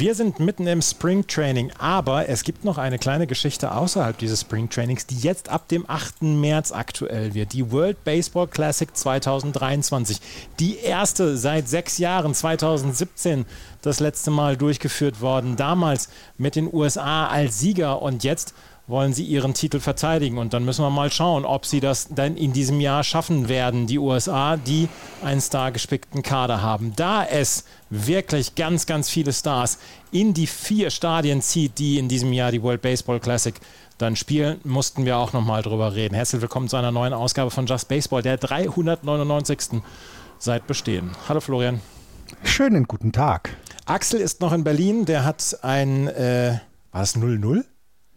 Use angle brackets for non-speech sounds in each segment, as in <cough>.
Wir sind mitten im Spring Training, aber es gibt noch eine kleine Geschichte außerhalb dieses Spring Trainings, die jetzt ab dem 8. März aktuell wird. Die World Baseball Classic 2023. Die erste seit sechs Jahren, 2017 das letzte Mal durchgeführt worden. Damals mit den USA als Sieger und jetzt wollen sie ihren Titel verteidigen. Und dann müssen wir mal schauen, ob sie das dann in diesem Jahr schaffen werden, die USA, die einen stargespickten Kader haben. Da es wirklich ganz, ganz viele Stars in die vier Stadien zieht, die in diesem Jahr die World Baseball Classic dann spielen, mussten wir auch nochmal drüber reden. Herzlich willkommen zu einer neuen Ausgabe von Just Baseball, der 399. seit Bestehen. Hallo Florian. Schönen guten Tag. Axel ist noch in Berlin, der hat ein, äh, war das 0-0?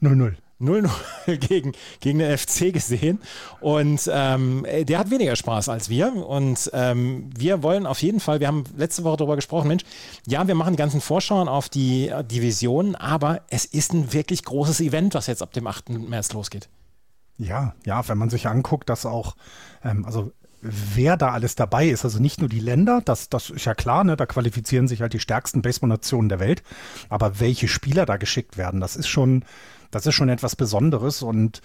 0-0. 0-0 <laughs> gegen, gegen den FC gesehen. Und ähm, der hat weniger Spaß als wir. Und ähm, wir wollen auf jeden Fall, wir haben letzte Woche darüber gesprochen, Mensch, ja, wir machen die ganzen Vorschauen auf die Divisionen, aber es ist ein wirklich großes Event, was jetzt ab dem 8. März losgeht. Ja, ja, wenn man sich anguckt, dass auch, ähm, also wer da alles dabei ist. Also nicht nur die Länder, das, das ist ja klar, ne, da qualifizieren sich halt die stärksten Baseball-Nationen der Welt. Aber welche Spieler da geschickt werden, das ist schon, das ist schon etwas Besonderes und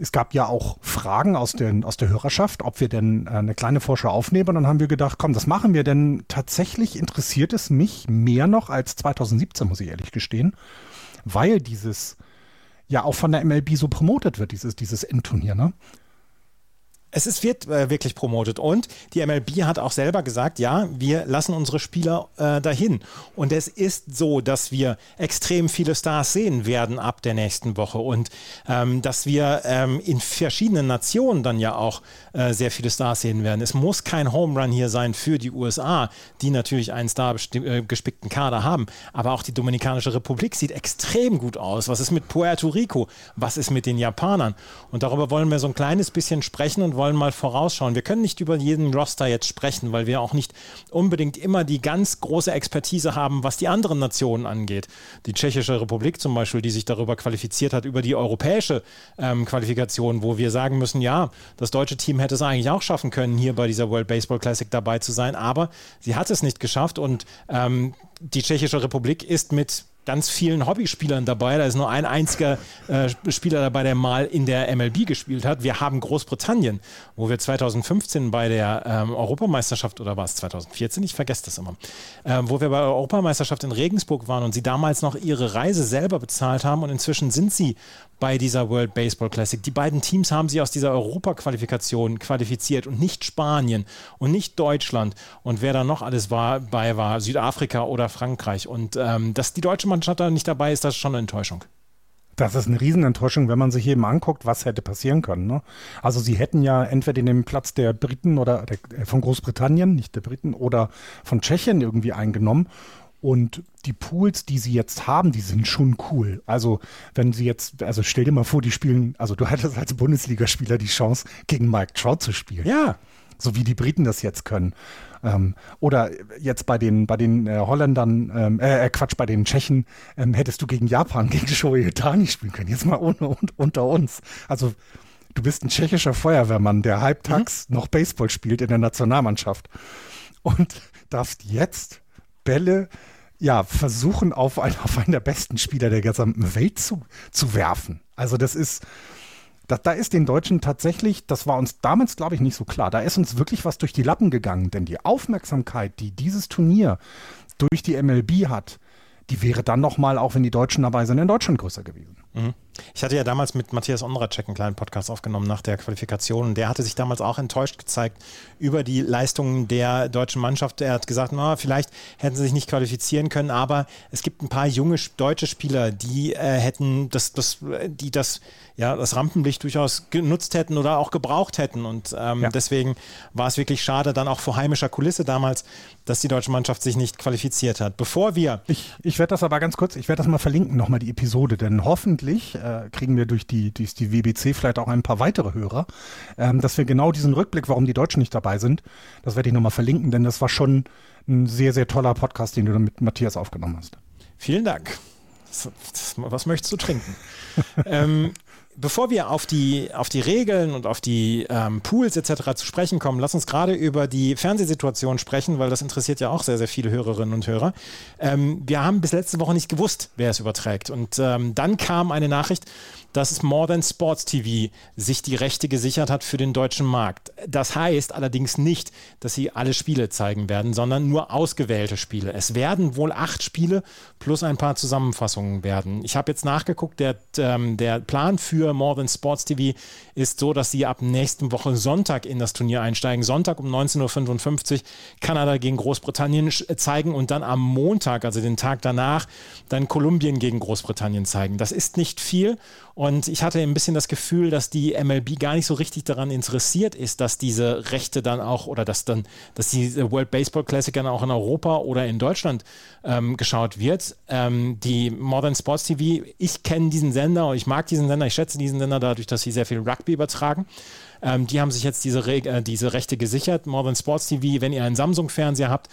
es gab ja auch Fragen aus, den, aus der Hörerschaft, ob wir denn äh, eine kleine Vorschau aufnehmen. Und dann haben wir gedacht, komm, das machen wir, denn tatsächlich interessiert es mich mehr noch als 2017, muss ich ehrlich gestehen, weil dieses ja auch von der MLB so promotet wird, dieses, dieses Endturnier. Ne? Es ist, wird äh, wirklich promotet und die MLB hat auch selber gesagt, ja, wir lassen unsere Spieler äh, dahin. Und es ist so, dass wir extrem viele Stars sehen werden ab der nächsten Woche und ähm, dass wir ähm, in verschiedenen Nationen dann ja auch äh, sehr viele Stars sehen werden. Es muss kein Home Run hier sein für die USA, die natürlich einen Star äh, Kader haben, aber auch die Dominikanische Republik sieht extrem gut aus. Was ist mit Puerto Rico? Was ist mit den Japanern? Und darüber wollen wir so ein kleines bisschen sprechen und wollen mal vorausschauen. Wir können nicht über jeden Roster jetzt sprechen, weil wir auch nicht unbedingt immer die ganz große Expertise haben, was die anderen Nationen angeht. Die Tschechische Republik zum Beispiel, die sich darüber qualifiziert hat, über die europäische ähm, Qualifikation, wo wir sagen müssen, ja, das deutsche Team hätte es eigentlich auch schaffen können, hier bei dieser World Baseball Classic dabei zu sein, aber sie hat es nicht geschafft und ähm, die Tschechische Republik ist mit ganz vielen Hobbyspielern dabei. Da ist nur ein einziger äh, Spieler dabei, der mal in der MLB gespielt hat. Wir haben Großbritannien, wo wir 2015 bei der ähm, Europameisterschaft oder war es 2014? Ich vergesse das immer. Äh, wo wir bei der Europameisterschaft in Regensburg waren und sie damals noch ihre Reise selber bezahlt haben und inzwischen sind sie bei dieser World Baseball Classic. Die beiden Teams haben sich aus dieser Europaqualifikation qualifiziert und nicht Spanien und nicht Deutschland und wer da noch alles war, bei war, Südafrika oder Frankreich. Und ähm, dass die deutsche Mannschaft da nicht dabei ist, das ist schon eine Enttäuschung. Das ist eine Riesenenttäuschung, wenn man sich eben anguckt, was hätte passieren können. Ne? Also sie hätten ja entweder den Platz der Briten oder der, äh, von Großbritannien, nicht der Briten, oder von Tschechien irgendwie eingenommen. Und die Pools, die sie jetzt haben, die sind schon cool. Also, wenn sie jetzt, also stell dir mal vor, die spielen, also du <laughs> hattest als Bundesligaspieler die Chance, gegen Mike Trout zu spielen. Ja. So wie die Briten das jetzt können. Ähm, oder jetzt bei den, bei den äh, Holländern, ähm, äh, äh Quatsch, bei den Tschechen, ähm, hättest du gegen Japan, gegen Shohei Itani spielen können. Jetzt mal ohne, und, unter uns. Also, du bist ein tschechischer Feuerwehrmann, der halbtags mhm. noch Baseball spielt in der Nationalmannschaft. Und darfst jetzt Bälle ja, versuchen, auf einen, auf einen der besten Spieler der gesamten Welt zu, zu werfen. Also das ist, da, da ist den Deutschen tatsächlich, das war uns damals, glaube ich, nicht so klar. Da ist uns wirklich was durch die Lappen gegangen, denn die Aufmerksamkeit, die dieses Turnier durch die MLB hat, die wäre dann nochmal, auch wenn die Deutschen dabei sind, in Deutschland größer gewesen. Mhm. Ich hatte ja damals mit Matthias Ondracek einen kleinen Podcast aufgenommen nach der Qualifikation der hatte sich damals auch enttäuscht gezeigt über die Leistungen der deutschen Mannschaft. Er hat gesagt, na, vielleicht hätten sie sich nicht qualifizieren können, aber es gibt ein paar junge deutsche Spieler, die äh, hätten das, das, die das, ja, das Rampenlicht durchaus genutzt hätten oder auch gebraucht hätten. Und ähm, ja. deswegen war es wirklich schade, dann auch vor heimischer Kulisse damals, dass die deutsche Mannschaft sich nicht qualifiziert hat. Bevor wir. Ich, ich werde das aber ganz kurz, ich werde das mal verlinken, nochmal die Episode, denn hoffentlich äh, kriegen wir durch die, durch die WBC vielleicht auch ein paar weitere Hörer, ähm, dass wir genau diesen Rückblick, warum die Deutschen nicht dabei sind, das werde ich nochmal verlinken, denn das war schon ein sehr, sehr toller Podcast, den du mit Matthias aufgenommen hast. Vielen Dank. Was möchtest du trinken? <laughs> ähm, bevor wir auf die, auf die Regeln und auf die ähm, Pools etc. zu sprechen kommen, lass uns gerade über die Fernsehsituation sprechen, weil das interessiert ja auch sehr, sehr viele Hörerinnen und Hörer. Ähm, wir haben bis letzte Woche nicht gewusst, wer es überträgt. Und ähm, dann kam eine Nachricht, dass More Than Sports TV sich die Rechte gesichert hat für den deutschen Markt. Das heißt allerdings nicht, dass sie alle Spiele zeigen werden, sondern nur ausgewählte Spiele. Es werden wohl acht Spiele plus ein paar Zusammenfassungen werden. Ich habe jetzt nachgeguckt, der, ähm, der Plan für More Than Sports TV ist so, dass sie ab nächsten Woche Sonntag in das Turnier einsteigen. Sonntag um 19.55 Uhr Kanada gegen Großbritannien zeigen und dann am Montag, also den Tag danach, dann Kolumbien gegen Großbritannien zeigen. Das ist nicht viel und ich hatte ein bisschen das Gefühl, dass die MLB gar nicht so richtig daran interessiert ist, dass diese Rechte dann auch oder dass dann, dass die World Baseball Classic dann auch in Europa oder in Deutschland ähm, geschaut wird. Ähm, die Modern Sports TV, ich kenne diesen Sender und ich mag diesen Sender, ich schätze diesen Sender dadurch, dass sie sehr viel Rugby übertragen. Ähm, die haben sich jetzt diese, Re äh, diese Rechte gesichert. Modern Sports TV, wenn ihr einen Samsung-Fernseher habt,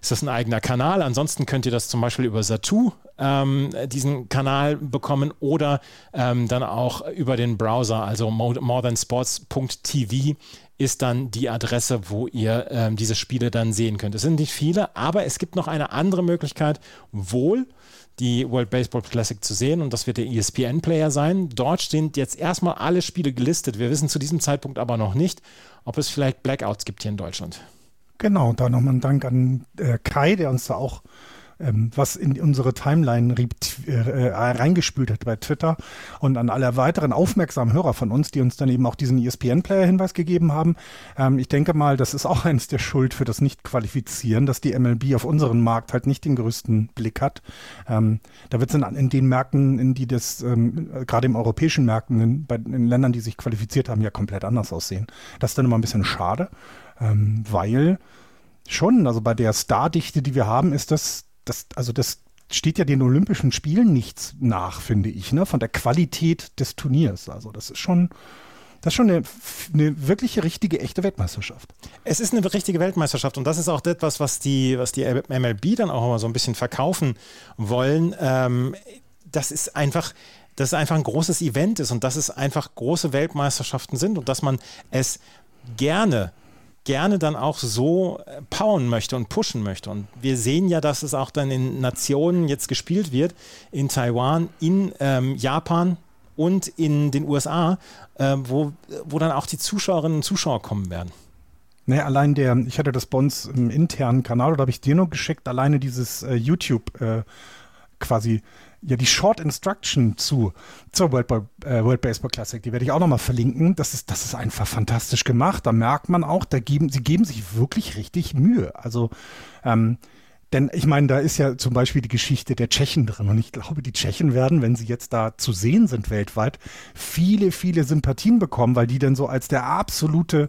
ist das ein eigener Kanal. Ansonsten könnt ihr das zum Beispiel über Satu ähm, diesen Kanal bekommen oder ähm, dann auch über den Browser, also morethansports.tv ist dann die Adresse, wo ihr ähm, diese Spiele dann sehen könnt. Es sind nicht viele, aber es gibt noch eine andere Möglichkeit, wohl die World Baseball Classic zu sehen und das wird der ESPN-Player sein. Dort sind jetzt erstmal alle Spiele gelistet. Wir wissen zu diesem Zeitpunkt aber noch nicht, ob es vielleicht Blackouts gibt hier in Deutschland. Genau, da nochmal ein Dank an äh, Kai, der uns da auch ähm, was in unsere Timeline äh, äh, reingespült hat bei Twitter und an alle weiteren aufmerksamen Hörer von uns, die uns dann eben auch diesen ESPN-Player-Hinweis gegeben haben. Ähm, ich denke mal, das ist auch <laughs> eines der Schuld für das Nicht-Qualifizieren, dass die MLB auf unseren Markt halt nicht den größten Blick hat. Ähm, da wird es in, in, den Märkten, in die das, ähm, gerade im europäischen Märkten, in, bei, in Ländern, die sich qualifiziert haben, ja komplett anders aussehen. Das ist dann immer ein bisschen schade ähm, weil schon, also bei der Stardichte, die wir haben, ist das, das, also das steht ja den Olympischen Spielen nichts nach, finde ich, ne, von der Qualität des Turniers. Also das ist schon, das ist schon eine, eine, wirkliche, richtige, echte Weltmeisterschaft. Es ist eine richtige Weltmeisterschaft und das ist auch etwas, was die, was die MLB dann auch immer so ein bisschen verkaufen wollen. Ähm, das ist einfach, dass es einfach ein großes Event ist und dass es einfach große Weltmeisterschaften sind und dass man es gerne gerne dann auch so äh, powern möchte und pushen möchte. Und wir sehen ja, dass es auch dann in Nationen jetzt gespielt wird, in Taiwan, in ähm, Japan und in den USA, äh, wo, wo dann auch die Zuschauerinnen und Zuschauer kommen werden. Nee, allein der, ich hatte das bei im internen Kanal, oder habe ich dir nur geschickt, alleine dieses äh, YouTube äh, quasi ja die Short Instruction zu zur World, äh, World Baseball Classic, die werde ich auch nochmal verlinken. Das ist, das ist einfach fantastisch gemacht. Da merkt man auch, da geben, sie geben sich wirklich richtig Mühe. Also, ähm, denn ich meine, da ist ja zum Beispiel die Geschichte der Tschechen drin. Und ich glaube, die Tschechen werden, wenn sie jetzt da zu sehen sind weltweit, viele, viele Sympathien bekommen, weil die dann so als der absolute,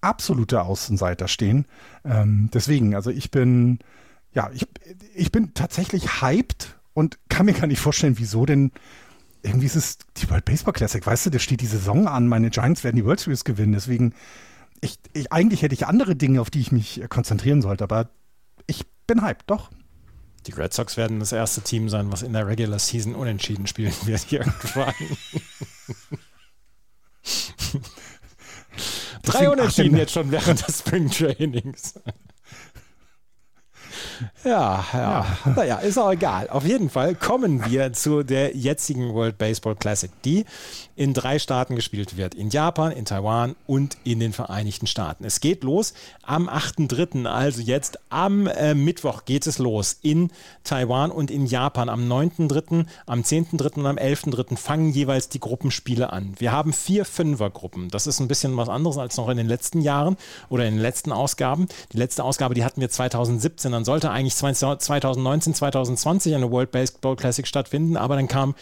absolute Außenseiter stehen. Ähm, deswegen, also ich bin, ja, ich, ich bin tatsächlich hyped und kann mir gar nicht vorstellen, wieso denn irgendwie ist es die World Baseball Classic, weißt du, da steht die Saison an, meine Giants werden die World Series gewinnen, deswegen ich, ich, eigentlich hätte ich andere Dinge, auf die ich mich konzentrieren sollte, aber ich bin hyped, doch. Die Red Sox werden das erste Team sein, was in der Regular Season unentschieden spielen wird <laughs> irgendwann. Drei Unentschieden jetzt schon während des Spring Trainings. Ja, ja. ja. Naja, ist auch egal. Auf jeden Fall kommen wir zu der jetzigen World Baseball Classic, die in drei Staaten gespielt wird. In Japan, in Taiwan und in den Vereinigten Staaten. Es geht los am 8.3., also jetzt am äh, Mittwoch geht es los in Taiwan und in Japan. Am 9.3., am 10.3. und am 11.3. fangen jeweils die Gruppenspiele an. Wir haben vier Fünfergruppen. Das ist ein bisschen was anderes als noch in den letzten Jahren oder in den letzten Ausgaben. Die letzte Ausgabe, die hatten wir 2017. Dann sollte eigentlich 2019, 2020 eine World Baseball Classic stattfinden, aber dann kam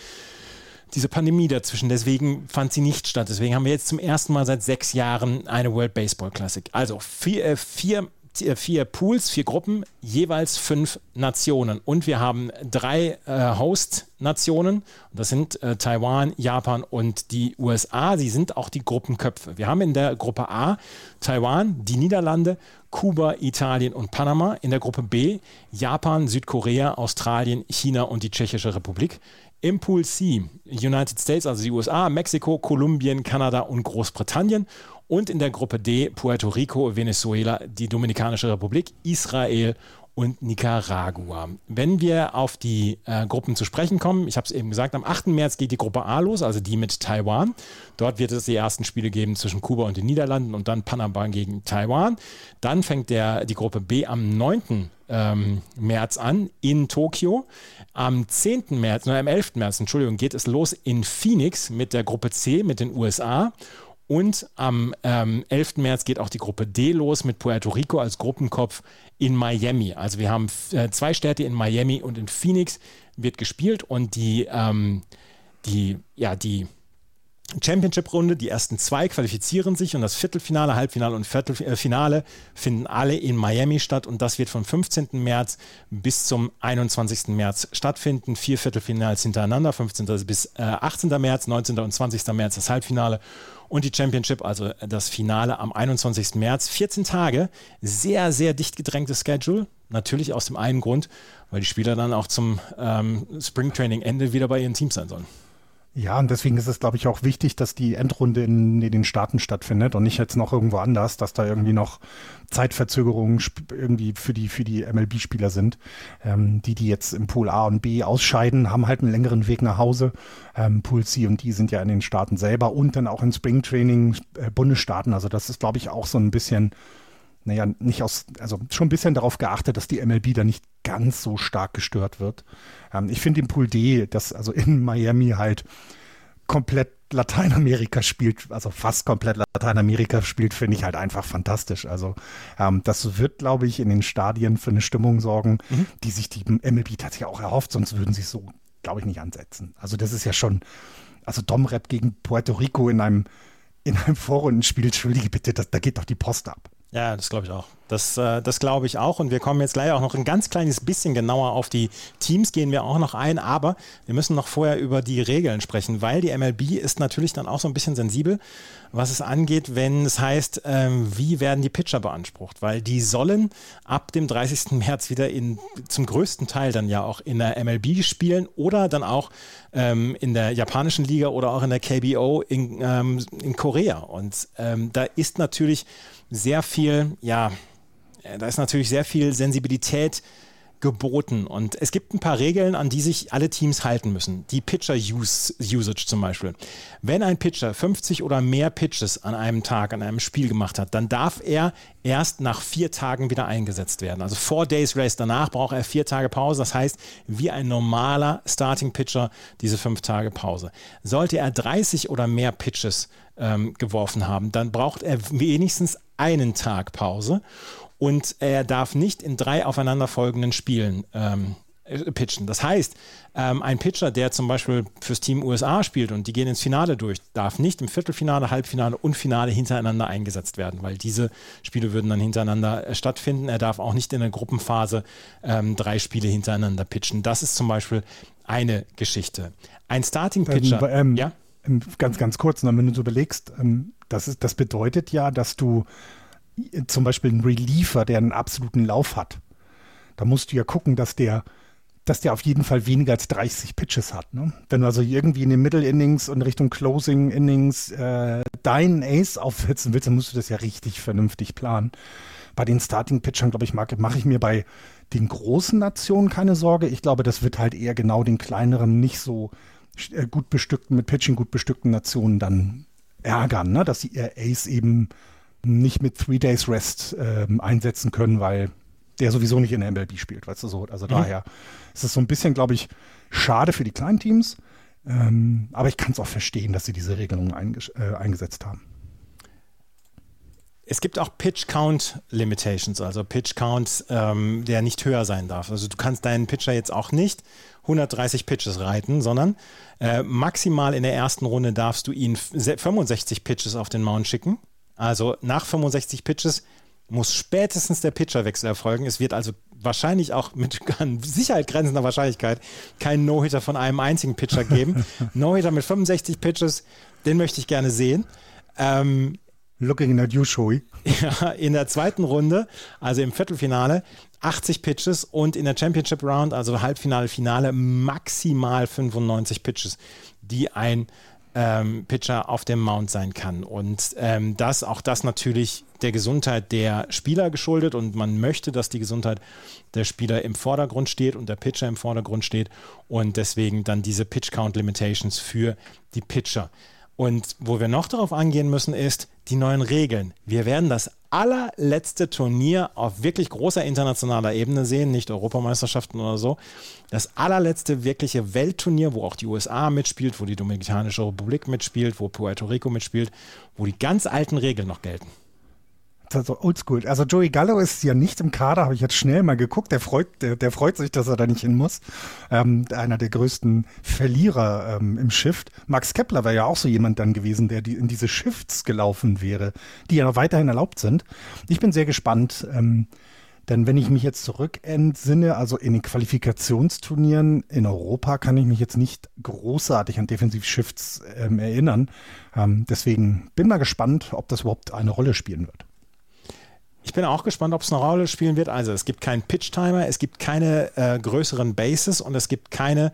diese Pandemie dazwischen. Deswegen fand sie nicht statt. Deswegen haben wir jetzt zum ersten Mal seit sechs Jahren eine World Baseball Classic. Also vier, äh, vier vier Pools, vier Gruppen, jeweils fünf Nationen. Und wir haben drei äh, Host-Nationen. Das sind äh, Taiwan, Japan und die USA. Sie sind auch die Gruppenköpfe. Wir haben in der Gruppe A Taiwan, die Niederlande, Kuba, Italien und Panama. In der Gruppe B Japan, Südkorea, Australien, China und die Tschechische Republik. Im Pool C United States, also die USA, Mexiko, Kolumbien, Kanada und Großbritannien. Und in der Gruppe D Puerto Rico, Venezuela, die Dominikanische Republik, Israel und Nicaragua. Wenn wir auf die äh, Gruppen zu sprechen kommen, ich habe es eben gesagt, am 8. März geht die Gruppe A los, also die mit Taiwan. Dort wird es die ersten Spiele geben zwischen Kuba und den Niederlanden und dann Panama gegen Taiwan. Dann fängt der, die Gruppe B am 9. Ähm, März an in Tokio. Am 10. März, nein, am 11. März, Entschuldigung, geht es los in Phoenix mit der Gruppe C mit den USA. Und am ähm, 11. März geht auch die Gruppe D los mit Puerto Rico als Gruppenkopf in Miami. Also wir haben äh, zwei Städte in Miami und in Phoenix wird gespielt und die, ähm, die, ja, die Championship-Runde. Die ersten zwei qualifizieren sich und das Viertelfinale, Halbfinale und Viertelfinale finden alle in Miami statt und das wird vom 15. März bis zum 21. März stattfinden. Vier Viertelfinals hintereinander, 15. bis 18. Äh, März, 19. und 20. März das Halbfinale und die Championship, also das Finale am 21. März. 14 Tage, sehr, sehr dicht gedrängtes Schedule. Natürlich aus dem einen Grund, weil die Spieler dann auch zum ähm, Springtraining-Ende wieder bei ihren Teams sein sollen. Ja, und deswegen ist es, glaube ich, auch wichtig, dass die Endrunde in, in, den Staaten stattfindet und nicht jetzt noch irgendwo anders, dass da irgendwie noch Zeitverzögerungen irgendwie für die, für die MLB-Spieler sind. Ähm, die, die jetzt im Pool A und B ausscheiden, haben halt einen längeren Weg nach Hause. Ähm, Pool C und D sind ja in den Staaten selber und dann auch in Springtraining äh, Bundesstaaten. Also das ist, glaube ich, auch so ein bisschen naja, nicht aus, also schon ein bisschen darauf geachtet, dass die MLB da nicht ganz so stark gestört wird. Ähm, ich finde im Pool D, dass also in Miami halt komplett Lateinamerika spielt, also fast komplett Lateinamerika spielt, finde ich halt einfach fantastisch. Also ähm, das wird, glaube ich, in den Stadien für eine Stimmung sorgen, mhm. die sich die MLB tatsächlich auch erhofft, sonst würden sie es so, glaube ich, nicht ansetzen. Also das ist ja schon, also Domrep gegen Puerto Rico in einem in einem Vorrundenspiel, entschuldige bitte, das, da geht doch die Post ab. Ja, das glaube ich auch. Das, äh, das glaube ich auch. Und wir kommen jetzt gleich auch noch ein ganz kleines bisschen genauer auf die Teams, gehen wir auch noch ein. Aber wir müssen noch vorher über die Regeln sprechen, weil die MLB ist natürlich dann auch so ein bisschen sensibel, was es angeht, wenn es heißt, ähm, wie werden die Pitcher beansprucht. Weil die sollen ab dem 30. <laughs> März wieder in, zum größten Teil dann ja auch in der MLB spielen oder dann auch ähm, in der japanischen Liga oder auch in der KBO in, ähm, in Korea. Und ähm, da ist natürlich sehr viel, ja, äh, da ist natürlich sehr viel Sensibilität geboten. Und es gibt ein paar Regeln, an die sich alle Teams halten müssen. Die Pitcher-Usage zum Beispiel. Wenn ein Pitcher 50 oder mehr Pitches an einem Tag, an einem Spiel gemacht hat, dann darf er erst nach vier Tagen wieder eingesetzt werden. Also Four Days Race danach braucht er vier Tage Pause. Das heißt, wie ein normaler Starting Pitcher diese fünf Tage Pause. Sollte er 30 oder mehr Pitches ähm, geworfen haben, dann braucht er wenigstens einen Tag Pause und er darf nicht in drei aufeinanderfolgenden Spielen ähm, äh, pitchen. Das heißt, ähm, ein Pitcher, der zum Beispiel fürs Team USA spielt und die gehen ins Finale durch, darf nicht im Viertelfinale, Halbfinale und Finale hintereinander eingesetzt werden, weil diese Spiele würden dann hintereinander äh, stattfinden. Er darf auch nicht in der Gruppenphase ähm, drei Spiele hintereinander pitchen. Das ist zum Beispiel eine Geschichte. Ein Starting Pitcher, ähm, ähm, ja? Ähm, ganz, ganz kurz, wenn du so überlegst, ähm, das, ist, das bedeutet ja, dass du zum Beispiel einen Reliever, der einen absoluten Lauf hat, da musst du ja gucken, dass der, dass der auf jeden Fall weniger als 30 Pitches hat. Ne? Wenn du also irgendwie in den Middle Innings und Richtung Closing Innings äh, deinen Ace aufsetzen willst, dann musst du das ja richtig vernünftig planen. Bei den Starting Pitchern, glaube ich, mache ich mir bei den großen Nationen keine Sorge. Ich glaube, das wird halt eher genau den kleineren, nicht so äh, gut bestückten, mit Pitching gut bestückten Nationen dann ärgern, ne? dass sie ihr Ace eben nicht mit Three Days Rest ähm, einsetzen können, weil der sowieso nicht in der MLB spielt, weißt du so. Also mhm. daher ist es so ein bisschen, glaube ich, schade für die kleinen Teams. Ähm, aber ich kann es auch verstehen, dass sie diese Regelung äh, eingesetzt haben. Es gibt auch Pitch Count Limitations, also Pitch Count, ähm, der nicht höher sein darf. Also du kannst deinen Pitcher jetzt auch nicht 130 Pitches reiten, sondern äh, maximal in der ersten Runde darfst du ihn 65 Pitches auf den Mount schicken. Also nach 65 Pitches muss spätestens der Pitcherwechsel erfolgen. Es wird also wahrscheinlich auch mit <laughs> Sicherheit grenzender Wahrscheinlichkeit keinen No-Hitter von einem einzigen Pitcher geben. <laughs> No-Hitter mit 65 Pitches, den möchte ich gerne sehen. Ähm, Looking at you, Shoei. Ja, in der zweiten Runde, also im Viertelfinale, 80 Pitches und in der Championship Round, also Halbfinale, Finale, maximal 95 Pitches, die ein ähm, Pitcher auf dem Mount sein kann. Und ähm, das, auch das natürlich der Gesundheit der Spieler geschuldet und man möchte, dass die Gesundheit der Spieler im Vordergrund steht und der Pitcher im Vordergrund steht und deswegen dann diese Pitch Count Limitations für die Pitcher. Und wo wir noch darauf angehen müssen, ist die neuen Regeln. Wir werden das allerletzte Turnier auf wirklich großer internationaler Ebene sehen, nicht Europameisterschaften oder so. Das allerletzte wirkliche Weltturnier, wo auch die USA mitspielt, wo die Dominikanische Republik mitspielt, wo Puerto Rico mitspielt, wo die ganz alten Regeln noch gelten also oldschool. Also Joey Gallo ist ja nicht im Kader, habe ich jetzt schnell mal geguckt. Der freut, der, der freut sich, dass er da nicht hin muss. Ähm, einer der größten Verlierer ähm, im Shift. Max Kepler wäre ja auch so jemand dann gewesen, der die, in diese Shifts gelaufen wäre, die ja noch weiterhin erlaubt sind. Ich bin sehr gespannt. Ähm, denn wenn ich mich jetzt zurück entsinne, also in den Qualifikationsturnieren in Europa kann ich mich jetzt nicht großartig an Defensiv-Shifts ähm, erinnern. Ähm, deswegen bin mal gespannt, ob das überhaupt eine Rolle spielen wird. Ich bin auch gespannt, ob es eine Rolle spielen wird. Also es gibt keinen Pitch-Timer, es gibt keine äh, größeren Bases und es gibt keine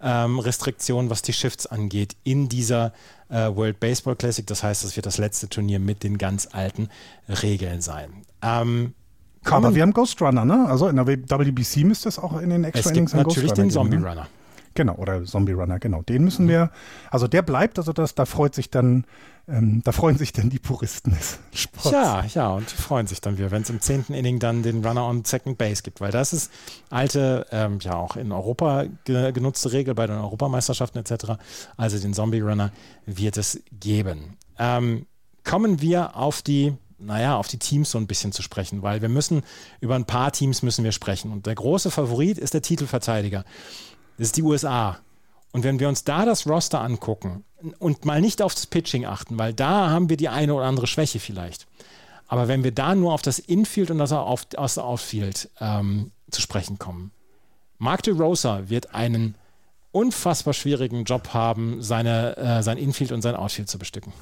ähm, Restriktionen, was die Shifts angeht in dieser äh, World Baseball Classic. Das heißt, es wird das letzte Turnier mit den ganz alten Regeln sein. Ähm, aber wir haben Ghost Runner, ne? Also in der WBC müsste es auch in den Extra Innings Es gibt natürlich den Zombie ne? Runner. Genau, oder Zombie Runner, genau. Den müssen mhm. wir, also der bleibt, also das, da freut sich dann, ähm, da freuen sich dann die Puristen des Sports. Ja, ja, und freuen sich dann wieder, wenn es im zehnten Inning dann den Runner on Second Base gibt, weil das ist alte, ähm, ja auch in Europa ge genutzte Regel bei den Europameisterschaften etc. Also den Zombie Runner wird es geben. Ähm, kommen wir auf die naja, auf die Teams so ein bisschen zu sprechen, weil wir müssen, über ein paar Teams müssen wir sprechen. Und der große Favorit ist der Titelverteidiger. Das ist die USA. Und wenn wir uns da das Roster angucken und mal nicht auf das Pitching achten, weil da haben wir die eine oder andere Schwäche vielleicht. Aber wenn wir da nur auf das Infield und das Outfield ähm, zu sprechen kommen, Mark DeRosa wird einen unfassbar schwierigen Job haben, seine, äh, sein Infield und sein Outfield zu bestücken.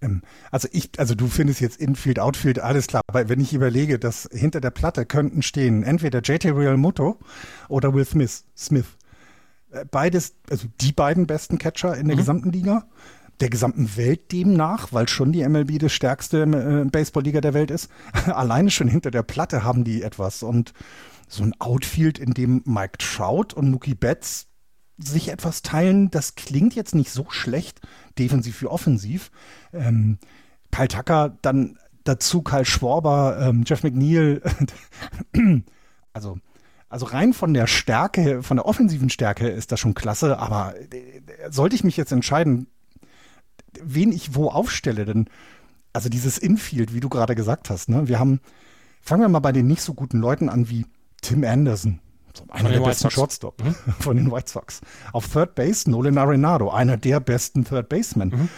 Ähm, also ich, also du findest jetzt Infield, Outfield, alles klar. Aber wenn ich überlege, dass hinter der Platte könnten stehen entweder JT Real Motto oder Will Smith. Smith. Äh, beides, also die beiden besten Catcher in der mhm. gesamten Liga, der gesamten Welt demnach, weil schon die MLB die stärkste äh, Baseballliga der Welt ist. <laughs> Alleine schon hinter der Platte haben die etwas und so ein Outfield, in dem Mike Trout und Mookie Betts sich etwas teilen, das klingt jetzt nicht so schlecht, defensiv wie offensiv. Ähm, Kyle Tucker, dann dazu Kyle Schwarber, ähm, Jeff McNeil. <clears throat> also, also rein von der Stärke, von der offensiven Stärke ist das schon klasse, aber äh, sollte ich mich jetzt entscheiden, wen ich wo aufstelle, denn also dieses Infield, wie du gerade gesagt hast, ne, wir haben, fangen wir mal bei den nicht so guten Leuten an wie Tim Anderson, so einer der besten Shortstop mhm. <laughs> von den White Sox. Auf Third Base Nolan Arenado, einer der besten Third Basemen. Mhm.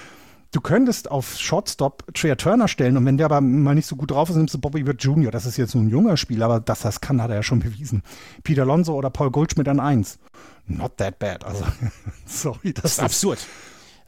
Du könntest auf Shortstop Trea Turner stellen und wenn der aber mal nicht so gut drauf ist, nimmst du Bobby Witt Jr. Das ist jetzt so ein junger Spieler, aber dass das kann, hat er ja schon bewiesen. Peter Alonso oder Paul Goldschmidt an eins. Not that bad. Also, <laughs> sorry, das, das ist absurd.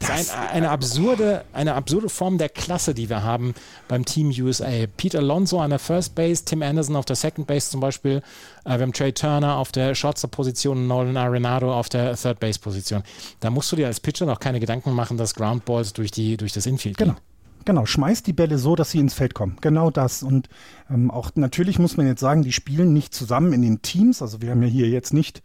Das ist ein, eine, absurde, eine absurde Form der Klasse, die wir haben beim Team USA. Pete Alonso an der First Base, Tim Anderson auf der Second Base zum Beispiel. Äh, wir haben Trey Turner auf der Shortstop-Position Nolan Arenado auf der Third Base-Position. Da musst du dir als Pitcher noch keine Gedanken machen, dass Groundballs durch, die, durch das Infield genau. gehen. Genau, schmeißt die Bälle so, dass sie ins Feld kommen. Genau das. Und ähm, auch natürlich muss man jetzt sagen, die spielen nicht zusammen in den Teams. Also wir haben ja hier jetzt nicht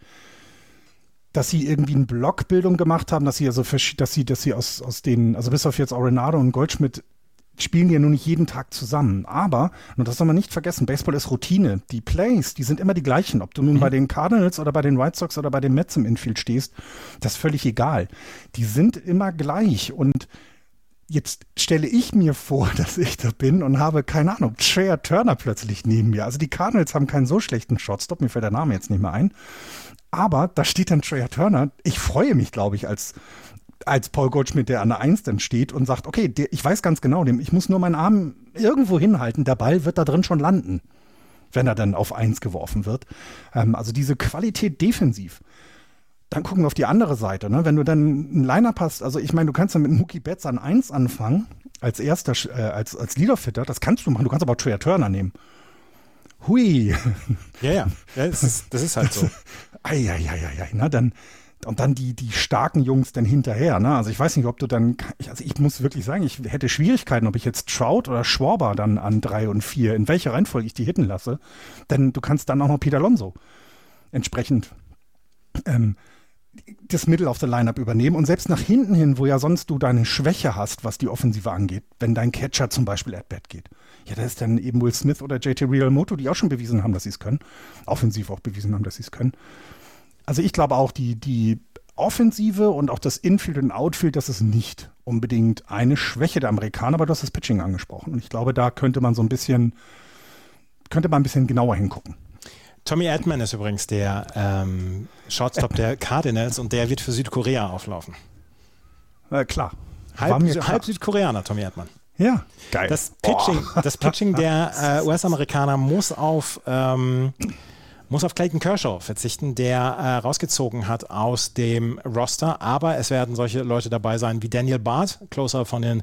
dass sie irgendwie eine Blockbildung gemacht haben, dass sie also dass sie, dass sie aus, aus den, also bis auf jetzt Arenado und Goldschmidt spielen die ja nun nicht jeden Tag zusammen. Aber, und das soll man nicht vergessen, Baseball ist Routine. Die Plays, die sind immer die gleichen. Ob du nun mhm. bei den Cardinals oder bei den White Sox oder bei den Mets im Infield stehst, das ist völlig egal. Die sind immer gleich. Und jetzt stelle ich mir vor, <laughs> dass ich da bin und habe, keine Ahnung, Trey Turner plötzlich neben mir. Also die Cardinals haben keinen so schlechten Shotstop, mir fällt der Name jetzt nicht mehr ein. Aber da steht dann Trey Turner. Ich freue mich, glaube ich, als als Paul Goldschmidt, der an der Eins dann steht und sagt, okay, der, ich weiß ganz genau, dem, ich muss nur meinen Arm irgendwo hinhalten, der Ball wird da drin schon landen, wenn er dann auf Eins geworfen wird. Ähm, also diese Qualität defensiv. Dann gucken wir auf die andere Seite, ne? wenn du dann ein Line-Up hast, also ich meine, du kannst dann mit Mookie Betts an Eins anfangen, als erster, äh, als, als Leaderfitter, das kannst du machen, du kannst aber auch Trey Turner nehmen. Hui. Ja, ja, ja das, ist, das ist halt so. <laughs> Eieieiei, na dann, und dann die, die starken Jungs dann hinterher. Ne? Also ich weiß nicht, ob du dann, also ich muss wirklich sagen, ich hätte Schwierigkeiten, ob ich jetzt Trout oder Schwarber dann an drei und vier, in welcher Reihenfolge ich die hitten lasse. Denn du kannst dann auch noch Peter Alonso entsprechend ähm, das Middle of the Lineup übernehmen und selbst nach hinten hin, wo ja sonst du deine Schwäche hast, was die Offensive angeht, wenn dein Catcher zum Beispiel at bat geht. Ja, da ist dann eben Will Smith oder JT Real Moto, die auch schon bewiesen haben, dass sie es können. Offensiv auch bewiesen haben, dass sie es können. Also ich glaube auch, die, die Offensive und auch das Infield und Outfield, das ist nicht unbedingt eine Schwäche der Amerikaner, aber du hast das Pitching angesprochen. Und ich glaube, da könnte man so ein bisschen, könnte man ein bisschen genauer hingucken. Tommy Edman ist übrigens der ähm, Shortstop der Cardinals und der wird für Südkorea auflaufen. Äh, klar. Halb, klar. halb Südkoreaner, Tommy Edman. Ja, geil. Das Pitching, das Pitching der äh, <laughs> US-Amerikaner muss auf ähm, muss auf Clayton Kershaw verzichten, der äh, rausgezogen hat aus dem Roster. Aber es werden solche Leute dabei sein wie Daniel Barth, Closer von den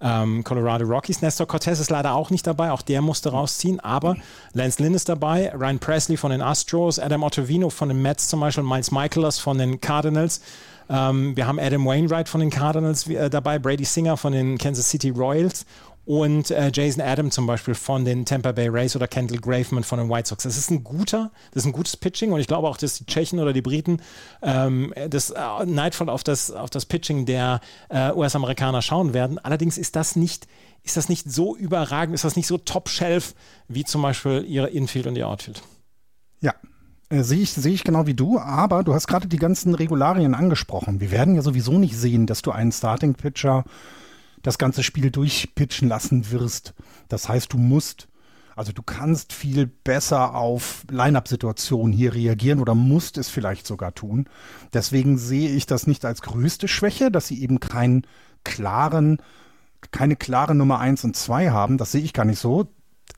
ähm, Colorado Rockies. Nestor Cortez ist leider auch nicht dabei, auch der musste rausziehen. Aber Lance Lynn ist dabei, Ryan Presley von den Astros, Adam Ottavino von den Mets zum Beispiel, Miles Michaelas von den Cardinals. Ähm, wir haben Adam Wainwright von den Cardinals äh, dabei, Brady Singer von den Kansas City Royals und äh, Jason Adam zum Beispiel von den Tampa Bay Rays oder Kendall Graveman von den White Sox. Das ist ein guter, das ist ein gutes Pitching und ich glaube auch, dass die Tschechen oder die Briten ähm, das äh, neidvoll auf das, auf das Pitching der äh, US-Amerikaner schauen werden. Allerdings ist das nicht, ist das nicht so überragend, ist das nicht so top-shelf wie zum Beispiel ihre Infield und ihr Outfield. Ja, äh, Sehe ich, sehe ich genau wie du, aber du hast gerade die ganzen Regularien angesprochen. Wir werden ja sowieso nicht sehen, dass du einen Starting-Pitcher das ganze Spiel durchpitchen lassen wirst. Das heißt, du musst, also du kannst viel besser auf Line-up-Situationen hier reagieren oder musst es vielleicht sogar tun. Deswegen sehe ich das nicht als größte Schwäche, dass sie eben keinen klaren, keine klare Nummer eins und zwei haben. Das sehe ich gar nicht so.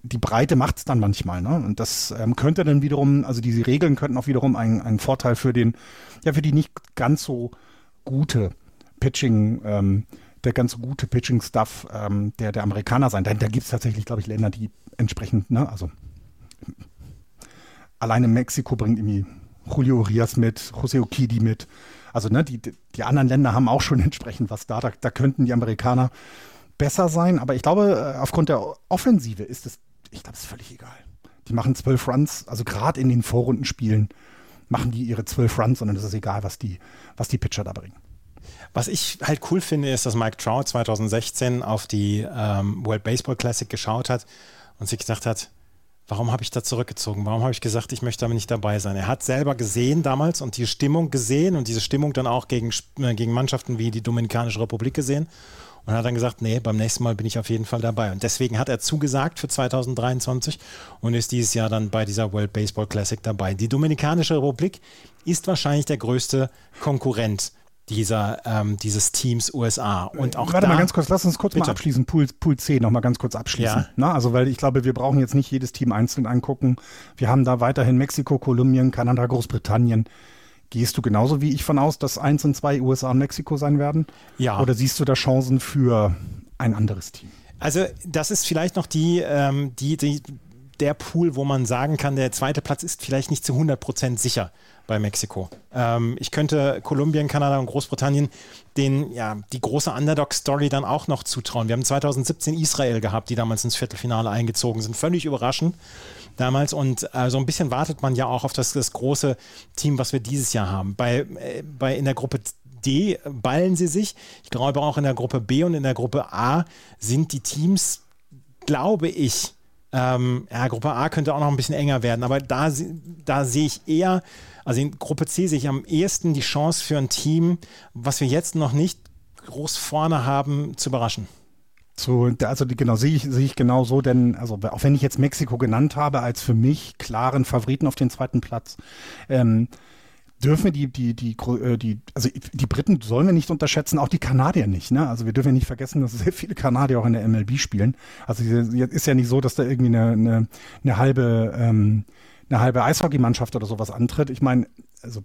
Die Breite macht es dann manchmal, ne? Und das ähm, könnte dann wiederum, also diese Regeln könnten auch wiederum ein, ein Vorteil für den, ja, für die nicht ganz so gute Pitching ähm, der ganz gute Pitching-Stuff ähm, der, der Amerikaner sein. Da, da gibt es tatsächlich, glaube ich, Länder, die entsprechend, ne, also alleine Mexiko bringt irgendwie Julio Urias mit, José Okidi mit. Also ne, die, die anderen Länder haben auch schon <laughs> entsprechend was da. da. Da könnten die Amerikaner besser sein. Aber ich glaube, äh, aufgrund der Offensive ist es, ich glaube, es ist völlig egal. Die machen zwölf Runs, also gerade in den Vorrundenspielen machen die ihre zwölf Runs und dann ist es egal, was die, was die Pitcher da bringen. Was ich halt cool finde, ist, dass Mike Trout 2016 auf die ähm, World Baseball Classic geschaut hat und sich gedacht hat, warum habe ich da zurückgezogen? Warum habe ich gesagt, ich möchte aber nicht dabei sein? Er hat selber gesehen damals und die Stimmung gesehen und diese Stimmung dann auch gegen, äh, gegen Mannschaften wie die Dominikanische Republik gesehen und hat dann gesagt, nee, beim nächsten Mal bin ich auf jeden Fall dabei. Und deswegen hat er zugesagt für 2023 und ist dieses Jahr dann bei dieser World Baseball Classic dabei. Die Dominikanische Republik ist wahrscheinlich der größte Konkurrent dieser, ähm, dieses Teams USA. Und auch Warte da, mal ganz kurz, lass uns kurz bitte. mal abschließen, Pool, Pool C noch mal ganz kurz abschließen. Ja. Na, also, weil ich glaube, wir brauchen jetzt nicht jedes Team einzeln angucken. Wir haben da weiterhin Mexiko, Kolumbien, Kanada, Großbritannien. Gehst du genauso wie ich von aus, dass eins und zwei USA und Mexiko sein werden? Ja. Oder siehst du da Chancen für ein anderes Team? Also, das ist vielleicht noch die, ähm, die, die der Pool, wo man sagen kann, der zweite Platz ist vielleicht nicht zu 100 Prozent sicher bei Mexiko. Ähm, ich könnte Kolumbien, Kanada und Großbritannien den, ja, die große Underdog-Story dann auch noch zutrauen. Wir haben 2017 Israel gehabt, die damals ins Viertelfinale eingezogen sind. Völlig überraschend damals. Und äh, so ein bisschen wartet man ja auch auf das, das große Team, was wir dieses Jahr haben. Bei, äh, bei in der Gruppe D ballen sie sich. Ich glaube auch in der Gruppe B und in der Gruppe A sind die Teams, glaube ich, ähm, ja, Gruppe A könnte auch noch ein bisschen enger werden, aber da, da sehe ich eher also in Gruppe C sehe ich am ehesten die Chance für ein Team, was wir jetzt noch nicht groß vorne haben, zu überraschen. So, also genau, sehe ich, sehe ich genau so, denn also auch wenn ich jetzt Mexiko genannt habe als für mich klaren Favoriten auf den zweiten Platz, ähm, dürfen wir die, die, die, äh, die, also die Briten sollen wir nicht unterschätzen, auch die Kanadier nicht. Ne? Also wir dürfen nicht vergessen, dass sehr viele Kanadier auch in der MLB spielen. Also ist ja nicht so, dass da irgendwie eine, eine, eine halbe, ähm, eine halbe Eishockeymannschaft oder sowas antritt. Ich meine, also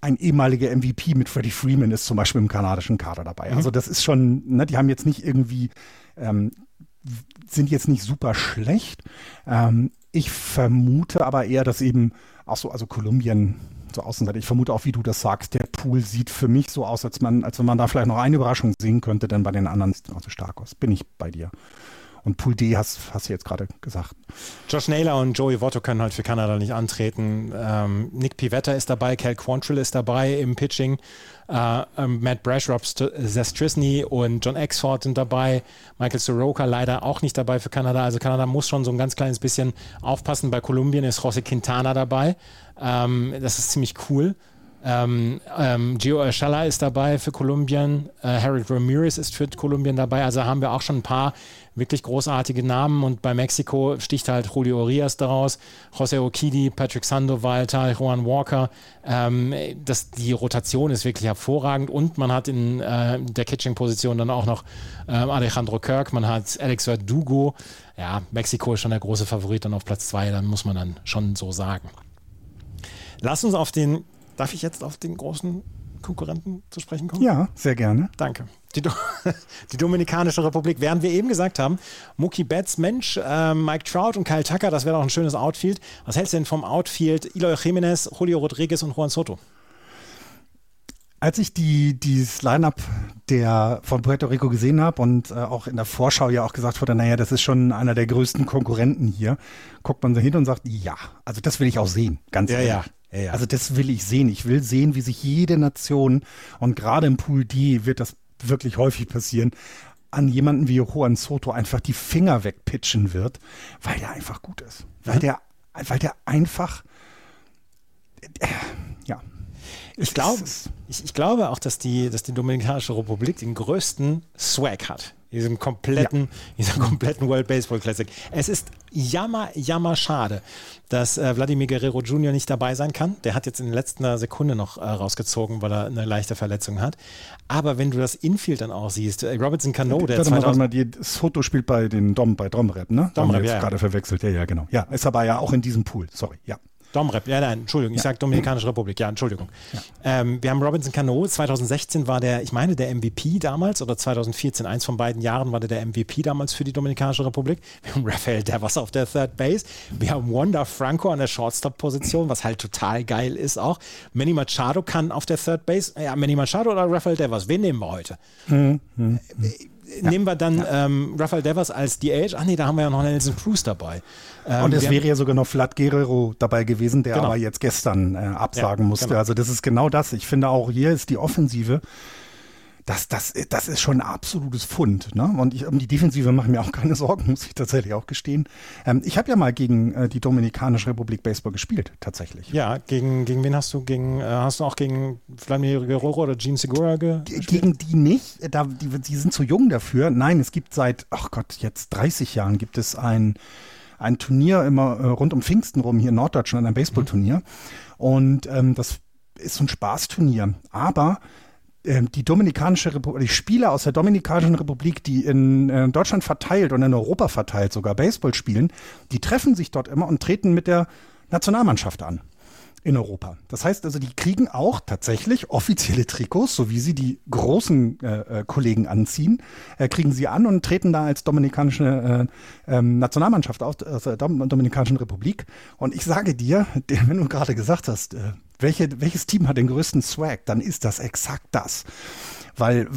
ein ehemaliger MVP mit Freddie Freeman ist zum Beispiel im kanadischen Kader dabei. Mhm. Also das ist schon, ne, die haben jetzt nicht irgendwie, ähm, sind jetzt nicht super schlecht. Ähm, ich vermute aber eher, dass eben auch so, also Kolumbien zur Außenseite. Ich vermute auch, wie du das sagst, der Pool sieht für mich so aus, als, man, als wenn man da vielleicht noch eine Überraschung sehen könnte, denn bei den anderen sieht es auch so stark aus. Bin ich bei dir. Und Pool D hast, hast du jetzt gerade gesagt. Josh Naylor und Joey Votto können halt für Kanada nicht antreten. Ähm, Nick Pivetta ist dabei, Cal Quantrill ist dabei im Pitching. Uh, um, Matt Brash, Rob Zestrisny und John Exford sind dabei. Michael Soroka leider auch nicht dabei für Kanada. Also Kanada muss schon so ein ganz kleines bisschen aufpassen. Bei Kolumbien ist José Quintana dabei. Um, das ist ziemlich cool. Ähm, ähm, Gio Urshela ist dabei für Kolumbien, äh, Harold Ramirez ist für Kolumbien dabei. Also haben wir auch schon ein paar wirklich großartige Namen und bei Mexiko sticht halt Julio Urias daraus, José Okidi, Patrick Sandoval, Juan Walker. Ähm, das, die Rotation ist wirklich hervorragend und man hat in äh, der Kitching-Position dann auch noch ähm, Alejandro Kirk, man hat Alex Verdugo. Ja, Mexiko ist schon der große Favorit dann auf Platz zwei, dann muss man dann schon so sagen. Lass uns auf den Darf ich jetzt auf den großen Konkurrenten zu sprechen kommen? Ja, sehr gerne. Danke. Die, Do <laughs> die Dominikanische Republik, während wir eben gesagt haben, Mookie Betts, Mensch, äh, Mike Trout und Kyle Tucker, das wäre doch ein schönes Outfield. Was hältst du denn vom Outfield Eloy Jimenez, Julio Rodriguez und Juan Soto? Als ich die, dieses Line-Up der von Puerto Rico gesehen habe und äh, auch in der Vorschau ja auch gesagt wurde, naja, das ist schon einer der größten Konkurrenten hier, guckt man so hin und sagt, ja, also das will ich auch sehen, ganz ja, ehrlich. Ja. Ja, ja. Also das will ich sehen. Ich will sehen, wie sich jede Nation und gerade im Pool D wird das wirklich häufig passieren, an jemanden wie Juan Soto einfach die Finger wegpitchen wird, weil der einfach gut ist. Weil der, weil der einfach, äh, ja. Ich glaube, ich, ich, glaube auch, dass die, dass die Dominikanische Republik den größten Swag hat diesem kompletten, ja. <laughs> dieser kompletten World Baseball Classic. Es ist jammer, jammer schade, dass äh, Vladimir Guerrero Jr. nicht dabei sein kann. Der hat jetzt in der letzten Sekunde noch äh, rausgezogen, weil er eine leichte Verletzung hat. Aber wenn du das Infield dann auch siehst, äh, Robinson Cano, der warte mal, warte mal, die Soto spielt bei den Dom, bei Domrep, ne? Domrep, jetzt ja, gerade verwechselt. Ja, ja, genau. Ja, ist aber ja auch in diesem Pool. Sorry, ja. Domrep, ja, nein, Entschuldigung, ich ja. sage Dominikanische Republik, ja, Entschuldigung. Ja. Ähm, wir haben Robinson Cano, 2016 war der, ich meine, der MVP damals oder 2014, eins von beiden Jahren war der der MVP damals für die Dominikanische Republik. Wir haben Rafael Devers auf der Third Base. Wir haben Wanda Franco an der Shortstop-Position, was halt total geil ist auch. Manny Machado kann auf der Third Base, ja, Manny Machado oder Rafael Devers, wen nehmen wir heute? Hm, hm, hm ja. nehmen wir dann ja. ähm, Rafael Devers als DH. Ach nee, da haben wir ja noch Nelson Cruz dabei. Ähm, und es wäre ja sogar noch Vlad Guerrero dabei gewesen, der genau. aber jetzt gestern äh, absagen ja, musste. Genau. Also das ist genau das. Ich finde auch hier ist die Offensive das, das, das ist schon ein absolutes Fund. Ne? Und ich, um die Defensive mache ich mir auch keine Sorgen, <laughs> muss ich tatsächlich auch gestehen. Ähm, ich habe ja mal gegen äh, die Dominikanische Republik Baseball gespielt, tatsächlich. Ja, gegen, gegen wen hast du? Gegen, äh, hast du auch gegen Vladimir Guerrero oder Gene Segura ge gespielt? Gegen die nicht. Da, die, die sind zu jung dafür. Nein, es gibt seit, ach Gott, jetzt 30 Jahren gibt es ein ein Turnier immer äh, rund um Pfingsten rum hier in Norddeutschland, ein Baseballturnier. Mhm. Und ähm, das ist so ein Spaßturnier. Aber die Dominikanische Republik, die Spieler aus der Dominikanischen Republik, die in äh, Deutschland verteilt und in Europa verteilt sogar Baseball spielen, die treffen sich dort immer und treten mit der Nationalmannschaft an in Europa. Das heißt also, die kriegen auch tatsächlich offizielle Trikots, so wie sie die großen äh, äh, Kollegen anziehen, äh, kriegen sie an und treten da als dominikanische äh, ähm, Nationalmannschaft aus, aus der Dominikanischen Republik. Und ich sage dir, <laughs> wenn du gerade gesagt hast, äh, welche, welches Team hat den größten Swag, dann ist das exakt das. Weil,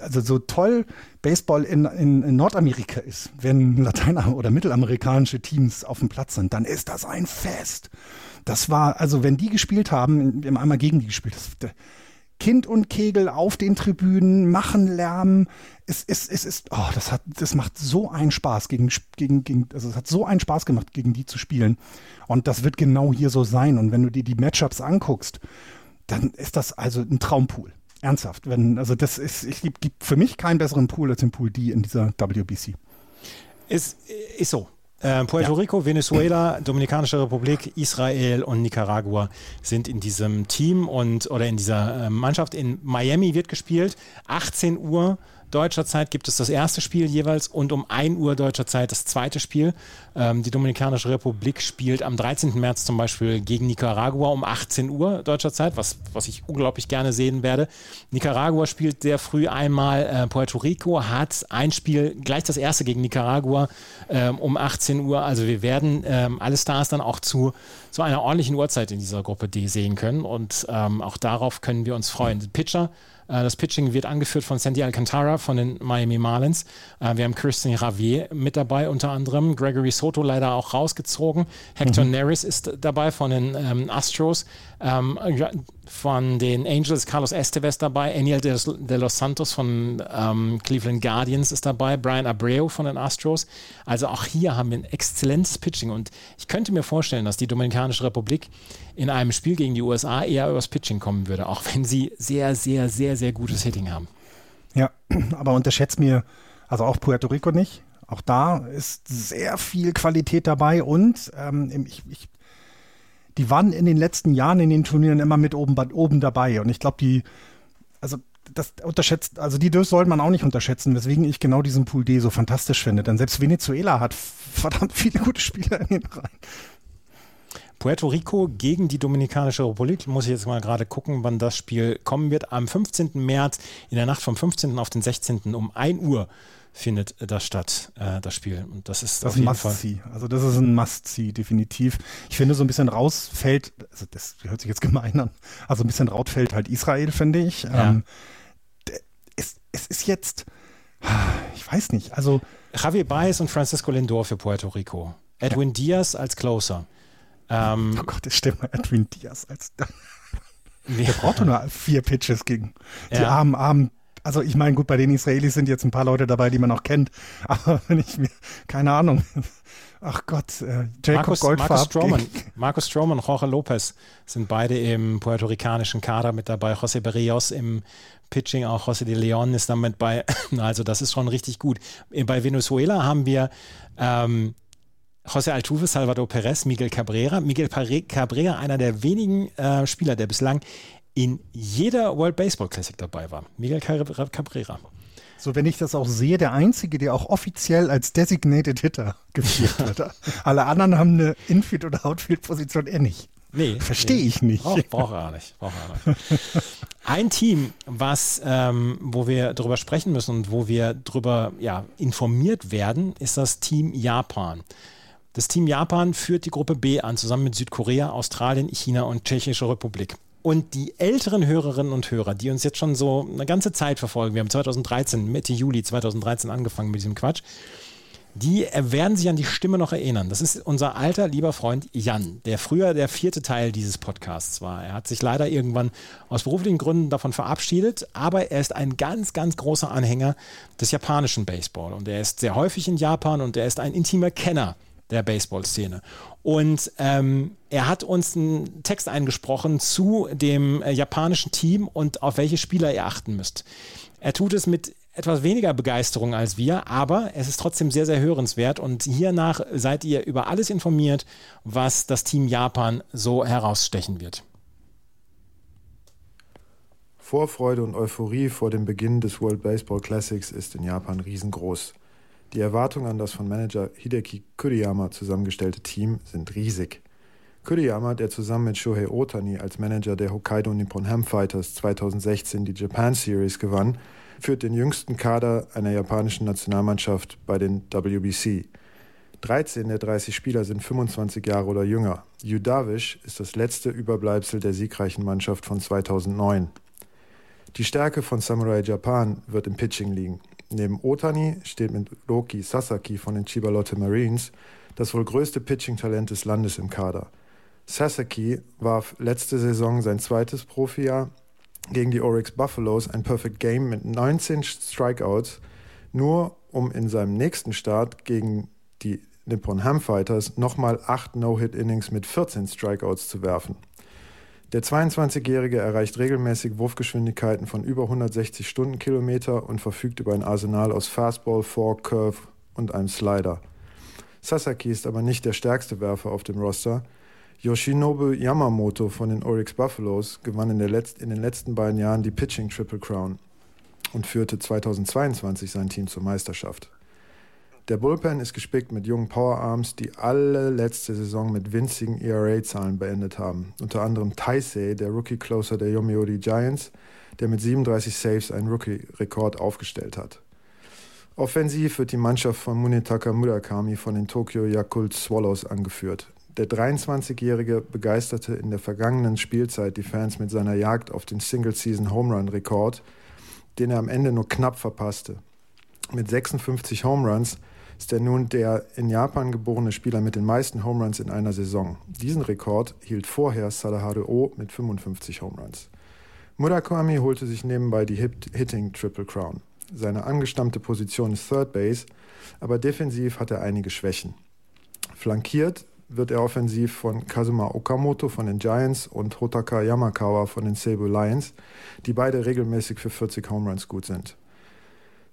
also so toll Baseball in, in, in Nordamerika ist, wenn Latein- oder mittelamerikanische Teams auf dem Platz sind, dann ist das ein Fest. Das war, also wenn die gespielt haben, wir haben einmal gegen die gespielt, das, Kind und Kegel auf den Tribünen, machen Lärm. Es, es, es ist, oh, das hat, das macht so einen Spaß gegen, gegen, gegen, also es hat so einen Spaß gemacht, gegen die zu spielen. Und das wird genau hier so sein. Und wenn du dir die Matchups anguckst, dann ist das also ein Traumpool. Ernsthaft. Wenn, also das ist, gibt, gibt für mich keinen besseren Pool als den Pool D in dieser WBC. Ist, ist so. Äh, Puerto ja. Rico, Venezuela, Dominikanische Republik, Israel und Nicaragua sind in diesem Team und oder in dieser äh, Mannschaft. In Miami wird gespielt. 18 Uhr deutscher Zeit gibt es das erste Spiel jeweils und um 1 Uhr deutscher Zeit das zweite Spiel. Ähm, die Dominikanische Republik spielt am 13. März zum Beispiel gegen Nicaragua um 18 Uhr deutscher Zeit, was, was ich unglaublich gerne sehen werde. Nicaragua spielt sehr früh einmal. Äh, Puerto Rico hat ein Spiel, gleich das erste gegen Nicaragua ähm, um 18 Uhr. Also wir werden ähm, alle Stars dann auch zu, zu einer ordentlichen Uhrzeit in dieser Gruppe D sehen können und ähm, auch darauf können wir uns freuen. Pitcher das Pitching wird angeführt von Sandy Alcantara von den Miami Marlins. Äh, wir haben Christian Ravier mit dabei unter anderem. Gregory Soto leider auch rausgezogen. Hector mhm. Neris ist dabei von den ähm, Astros. Ähm, von den Angels Carlos Estevez dabei, Eniel de, los Santos von ähm, Cleveland Guardians ist dabei, Brian Abreu von den Astros. Also auch hier haben wir ein exzellentes Pitching und ich könnte mir vorstellen, dass die Dominikanische Republik in einem Spiel gegen die USA eher übers Pitching kommen würde, auch wenn sie sehr, sehr, sehr, sehr gutes Hitting haben. Ja, <clears throat> aber unterschätzt mir, also auch Puerto Rico nicht. Auch da ist sehr viel Qualität dabei und ähm, ich, ich die waren in den letzten Jahren in den Turnieren immer mit oben, oben dabei. Und ich glaube, die, also das unterschätzt, also die sollte man auch nicht unterschätzen, weswegen ich genau diesen Pool D so fantastisch finde. Denn selbst Venezuela hat <laughs> verdammt viele gute Spieler in den Reihen. Puerto Rico gegen die Dominikanische Republik. Muss ich jetzt mal gerade gucken, wann das Spiel kommen wird. Am 15. März, in der Nacht vom 15. auf den 16. um 1 Uhr findet das statt, äh, das Spiel. Und das ist das auf jeden Fall. See. Also das ist ein Must-See, definitiv. Ich finde, so ein bisschen rausfällt, also das hört sich jetzt gemein an, also ein bisschen rausfällt halt Israel, finde ich. Ja. Ähm, es, es ist jetzt, ich weiß nicht, also. Javier Baez und Francisco Lindor für Puerto Rico. Edwin ja. Diaz als Closer. Ähm, oh Gott, ich stelle mal Edwin Diaz als. <laughs> Der braucht nur vier Pitches gegen die ja. armen, armen also ich meine, gut, bei den Israelis sind jetzt ein paar Leute dabei, die man auch kennt, <laughs> aber wenn ich mir, keine Ahnung, ach Gott, äh, Jacob Markus, Goldfarb. Markus Stroman, Markus Stroman, Jorge Lopez sind beide im puerto-ricanischen Kader mit dabei, José Berrios im Pitching, auch José de Leon ist damit bei, <laughs> also das ist schon richtig gut. Bei Venezuela haben wir ähm, José Altuve, Salvador Perez, Miguel Cabrera. Miguel Cabrera, einer der wenigen äh, Spieler, der bislang in jeder World Baseball Classic dabei war. Miguel Cabrera. So, wenn ich das auch sehe, der Einzige, der auch offiziell als Designated Hitter <laughs> geführt wird. <laughs> Alle anderen haben eine Infield- oder Outfield-Position eh nicht. Nee. Verstehe nee. ich nicht. Braucht brauch er nicht. Brauch er nicht. <laughs> Ein Team, was, ähm, wo wir darüber sprechen müssen und wo wir darüber ja, informiert werden, ist das Team Japan. Das Team Japan führt die Gruppe B an, zusammen mit Südkorea, Australien, China und Tschechische Republik. Und die älteren Hörerinnen und Hörer, die uns jetzt schon so eine ganze Zeit verfolgen, wir haben 2013, Mitte Juli 2013 angefangen mit diesem Quatsch, die werden sich an die Stimme noch erinnern. Das ist unser alter, lieber Freund Jan, der früher der vierte Teil dieses Podcasts war. Er hat sich leider irgendwann aus beruflichen Gründen davon verabschiedet, aber er ist ein ganz, ganz großer Anhänger des japanischen Baseball. Und er ist sehr häufig in Japan und er ist ein intimer Kenner der Baseball-Szene. Und ähm, er hat uns einen Text eingesprochen zu dem äh, japanischen Team und auf welche Spieler ihr achten müsst. Er tut es mit etwas weniger Begeisterung als wir, aber es ist trotzdem sehr, sehr hörenswert und hiernach seid ihr über alles informiert, was das Team Japan so herausstechen wird. Vorfreude und Euphorie vor dem Beginn des World Baseball Classics ist in Japan riesengroß. Die Erwartungen an das von Manager Hideki Kuriyama zusammengestellte Team sind riesig. Kuriyama, der zusammen mit Shohei Otani als Manager der Hokkaido Nippon Ham Fighters 2016 die Japan Series gewann, führt den jüngsten Kader einer japanischen Nationalmannschaft bei den WBC. 13 der 30 Spieler sind 25 Jahre oder jünger. Yu Darvish ist das letzte Überbleibsel der siegreichen Mannschaft von 2009. Die Stärke von Samurai Japan wird im Pitching liegen. Neben Otani steht mit Loki Sasaki von den Chiba Lotte Marines das wohl größte Pitching-Talent des Landes im Kader. Sasaki warf letzte Saison sein zweites Profijahr gegen die Oryx Buffaloes ein Perfect Game mit 19 Strikeouts, nur um in seinem nächsten Start gegen die Nippon Ham Fighters nochmal 8 No-Hit-Innings mit 14 Strikeouts zu werfen. Der 22-Jährige erreicht regelmäßig Wurfgeschwindigkeiten von über 160 Stundenkilometer und verfügt über ein Arsenal aus Fastball, Fork, Curve und einem Slider. Sasaki ist aber nicht der stärkste Werfer auf dem Roster. Yoshinobu Yamamoto von den Oryx Buffaloes gewann in, in, den letzten beiden Jahren die Pitching Triple Crown und führte 2022 sein Team zur Meisterschaft. Der Bullpen ist gespickt mit jungen Powerarms, die alle letzte Saison mit winzigen ERA-Zahlen beendet haben. Unter anderem Taisei, der Rookie-Closer der Yomiuri Giants, der mit 37 Saves einen Rookie-Rekord aufgestellt hat. Offensiv wird die Mannschaft von Munetaka Murakami von den Tokyo Yakult Swallows angeführt. Der 23-Jährige begeisterte in der vergangenen Spielzeit die Fans mit seiner Jagd auf den Single-Season-Home-Run-Rekord, den er am Ende nur knapp verpasste. Mit 56 Home Runs ist er nun der in Japan geborene Spieler mit den meisten Home Runs in einer Saison. Diesen Rekord hielt vorher Sadaharu O mit 55 Home Runs. Murakami holte sich nebenbei die Hitting Triple Crown. Seine angestammte Position ist Third Base, aber defensiv hat er einige Schwächen. Flankiert wird er offensiv von Kazuma Okamoto von den Giants und Hotaka Yamakawa von den Seibu Lions, die beide regelmäßig für 40 Home Runs gut sind.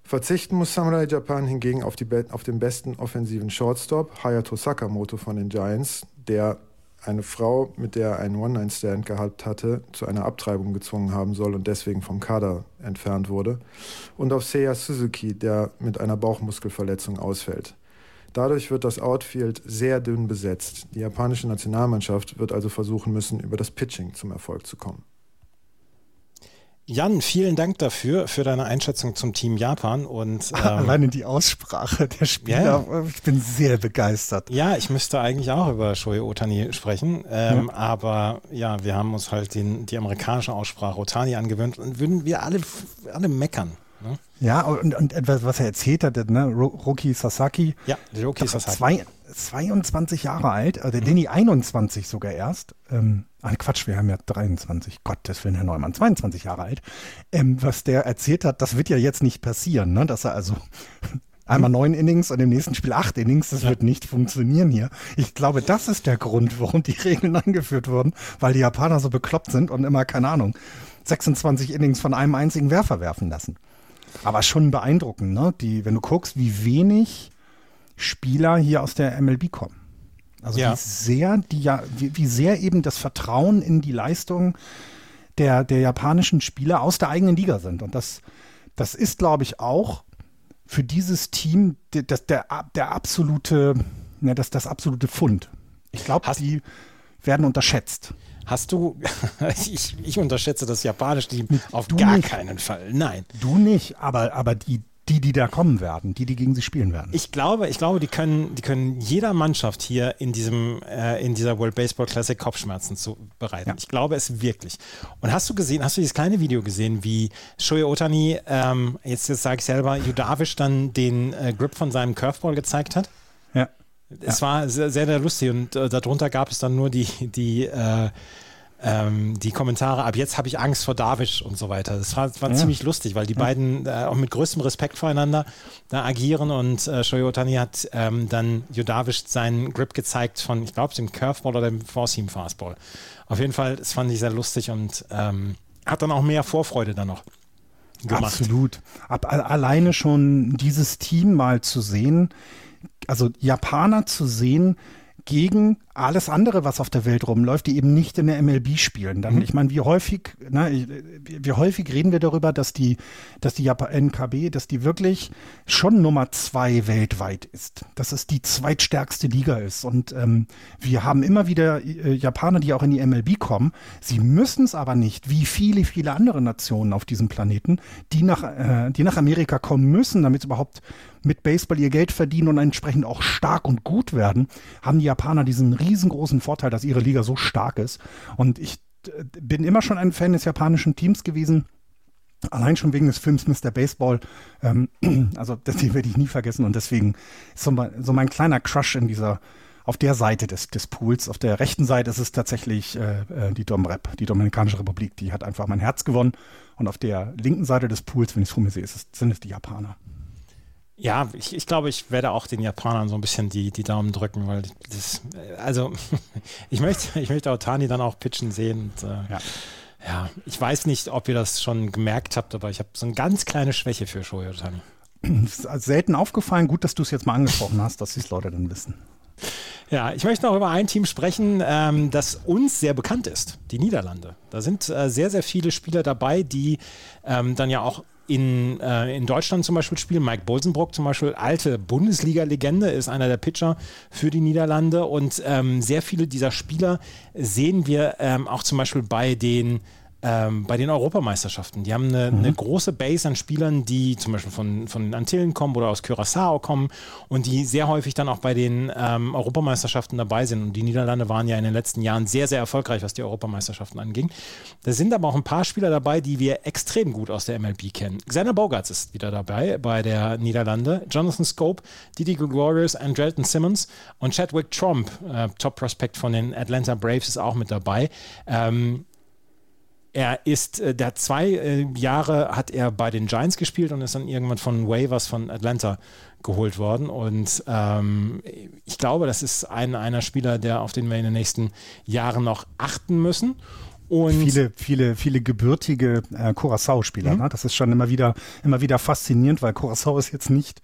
Verzichten muss Samurai Japan hingegen auf, die, auf den besten offensiven Shortstop, Hayato Sakamoto von den Giants, der eine Frau, mit der er einen One-Night-Stand gehabt hatte, zu einer Abtreibung gezwungen haben soll und deswegen vom Kader entfernt wurde. Und auf Seiya Suzuki, der mit einer Bauchmuskelverletzung ausfällt. Dadurch wird das Outfield sehr dünn besetzt. Die japanische Nationalmannschaft wird also versuchen müssen, über das Pitching zum Erfolg zu kommen. Jan, vielen Dank dafür, für deine Einschätzung zum Team Japan und <laughs> ähm, alleine die Aussprache der Spieler, ja. ich bin sehr begeistert. Ja, ich müsste eigentlich auch über Shohei Otani sprechen, ähm, ja. aber ja, wir haben uns halt den, die amerikanische Aussprache Otani angewöhnt und würden wir alle, alle meckern. Ne? Ja, und, und etwas, was er erzählt hat, ne, Roki Sasaki. Ja, Roki Sasaki. Zwei, 22 Jahre alt, also mhm. Denny 21 sogar erst. Ähm, ach Quatsch, wir haben ja 23. Gottes Willen, Herr Neumann, 22 Jahre alt. Ähm, was der erzählt hat, das wird ja jetzt nicht passieren, ne? dass er also <laughs> einmal neun Innings und im nächsten Spiel acht Innings, das ja. wird nicht funktionieren hier. Ich glaube, das ist der Grund, warum die <laughs> Regeln angeführt wurden, weil die Japaner so bekloppt sind und immer, keine Ahnung, 26 Innings von einem einzigen Werfer werfen lassen. Aber schon beeindruckend, ne? Die, wenn du guckst, wie wenig Spieler hier aus der MLB kommen. Also ja. wie sehr die ja, wie, wie, sehr eben das Vertrauen in die Leistung der, der japanischen Spieler aus der eigenen Liga sind. Und das, das ist, glaube ich, auch für dieses Team das, der, der absolute, ne, das, das absolute Fund. Ich glaube, die werden unterschätzt. Hast du, <laughs> ich, ich unterschätze das japanische Team auf du gar nicht. keinen Fall. Nein. Du nicht, aber, aber die, die, die da kommen werden, die, die gegen sie spielen werden. Ich glaube, ich glaube, die können, die können jeder Mannschaft hier in diesem, äh, in dieser World Baseball Classic Kopfschmerzen zu bereiten. Ja. Ich glaube es wirklich. Und hast du gesehen, hast du dieses kleine Video gesehen, wie Shohei Otani, ähm, jetzt, jetzt sage ich selber, Judavish dann den äh, Grip von seinem Curveball gezeigt hat? Ja. Es ja. war sehr, sehr, lustig und äh, darunter gab es dann nur die, die äh, ähm, die Kommentare, ab jetzt habe ich Angst vor Davish und so weiter. Das war, war ja. ziemlich lustig, weil die ja. beiden äh, auch mit größtem Respekt voreinander da agieren und äh, Shoyo Otani hat ähm, dann Jodavish seinen Grip gezeigt von, ich glaube, dem Curveball oder dem Four-Seam Fastball. Auf jeden Fall, das fand ich sehr lustig und ähm, hat dann auch mehr Vorfreude dann noch. Gemacht. Absolut. Ab, alleine schon dieses Team mal zu sehen, also Japaner zu sehen, gegen alles andere, was auf der Welt rumläuft, die eben nicht in der MLB spielen. Dann, mhm. ich meine, wie häufig, ne, wie häufig reden wir darüber, dass die, dass die NKB, dass die wirklich schon Nummer zwei weltweit ist, dass es die zweitstärkste Liga ist. Und ähm, wir haben immer wieder äh, Japaner, die auch in die MLB kommen. Sie müssen es aber nicht, wie viele, viele andere Nationen auf diesem Planeten, die nach, äh, die nach Amerika kommen müssen, damit sie überhaupt mit Baseball ihr Geld verdienen und entsprechend auch stark und gut werden, haben die Japaner diesen riesengroßen Vorteil, dass ihre Liga so stark ist. Und ich äh, bin immer schon ein Fan des japanischen Teams gewesen. Allein schon wegen des Films Mr. Baseball. Ähm, <clears throat> also, das werde ich nie vergessen. Und deswegen ist so mein, so mein kleiner Crush in dieser, auf der Seite des, des Pools. Auf der rechten Seite ist es tatsächlich äh, äh die Domrep, die Dominikanische Republik. Die hat einfach mein Herz gewonnen. Und auf der linken Seite des Pools, wenn ich es vor mir sehe, ist es, sind es die Japaner. Ja, ich, ich glaube, ich werde auch den Japanern so ein bisschen die, die Daumen drücken, weil das, also <laughs> ich möchte, ich möchte Otani dann auch pitchen sehen. Und, äh, ja. ja. ich weiß nicht, ob ihr das schon gemerkt habt, aber ich habe so eine ganz kleine Schwäche für Shohei Otani. ist selten aufgefallen. Gut, dass du es jetzt mal angesprochen hast, dass die Leute dann wissen. Ja, ich möchte noch über ein Team sprechen, ähm, das uns sehr bekannt ist, die Niederlande. Da sind äh, sehr, sehr viele Spieler dabei, die ähm, dann ja auch in, äh, in Deutschland zum Beispiel spielen. Mike Bolsenbrock zum Beispiel, alte Bundesliga-Legende, ist einer der Pitcher für die Niederlande. Und ähm, sehr viele dieser Spieler sehen wir ähm, auch zum Beispiel bei den ähm, bei den Europameisterschaften. Die haben eine, mhm. eine, große Base an Spielern, die zum Beispiel von, von den Antillen kommen oder aus Curaçao kommen und die sehr häufig dann auch bei den ähm, Europameisterschaften dabei sind. Und die Niederlande waren ja in den letzten Jahren sehr, sehr erfolgreich, was die Europameisterschaften anging. Da sind aber auch ein paar Spieler dabei, die wir extrem gut aus der MLB kennen. Xander Bogarts ist wieder dabei bei der Niederlande. Jonathan Scope, Didi Gregorius, Andrelton Simmons und Chadwick Trump, äh, Top Prospect von den Atlanta Braves, ist auch mit dabei. Ähm, er ist, äh, der zwei äh, Jahre hat er bei den Giants gespielt und ist dann irgendwann von Waivers von Atlanta geholt worden. Und ähm, ich glaube, das ist ein, einer Spieler, der, auf den wir in den nächsten Jahren noch achten müssen. Und viele, viele, viele gebürtige äh, Curacao-Spieler. Mhm. Ne? Das ist schon immer wieder, immer wieder faszinierend, weil Curacao ist jetzt nicht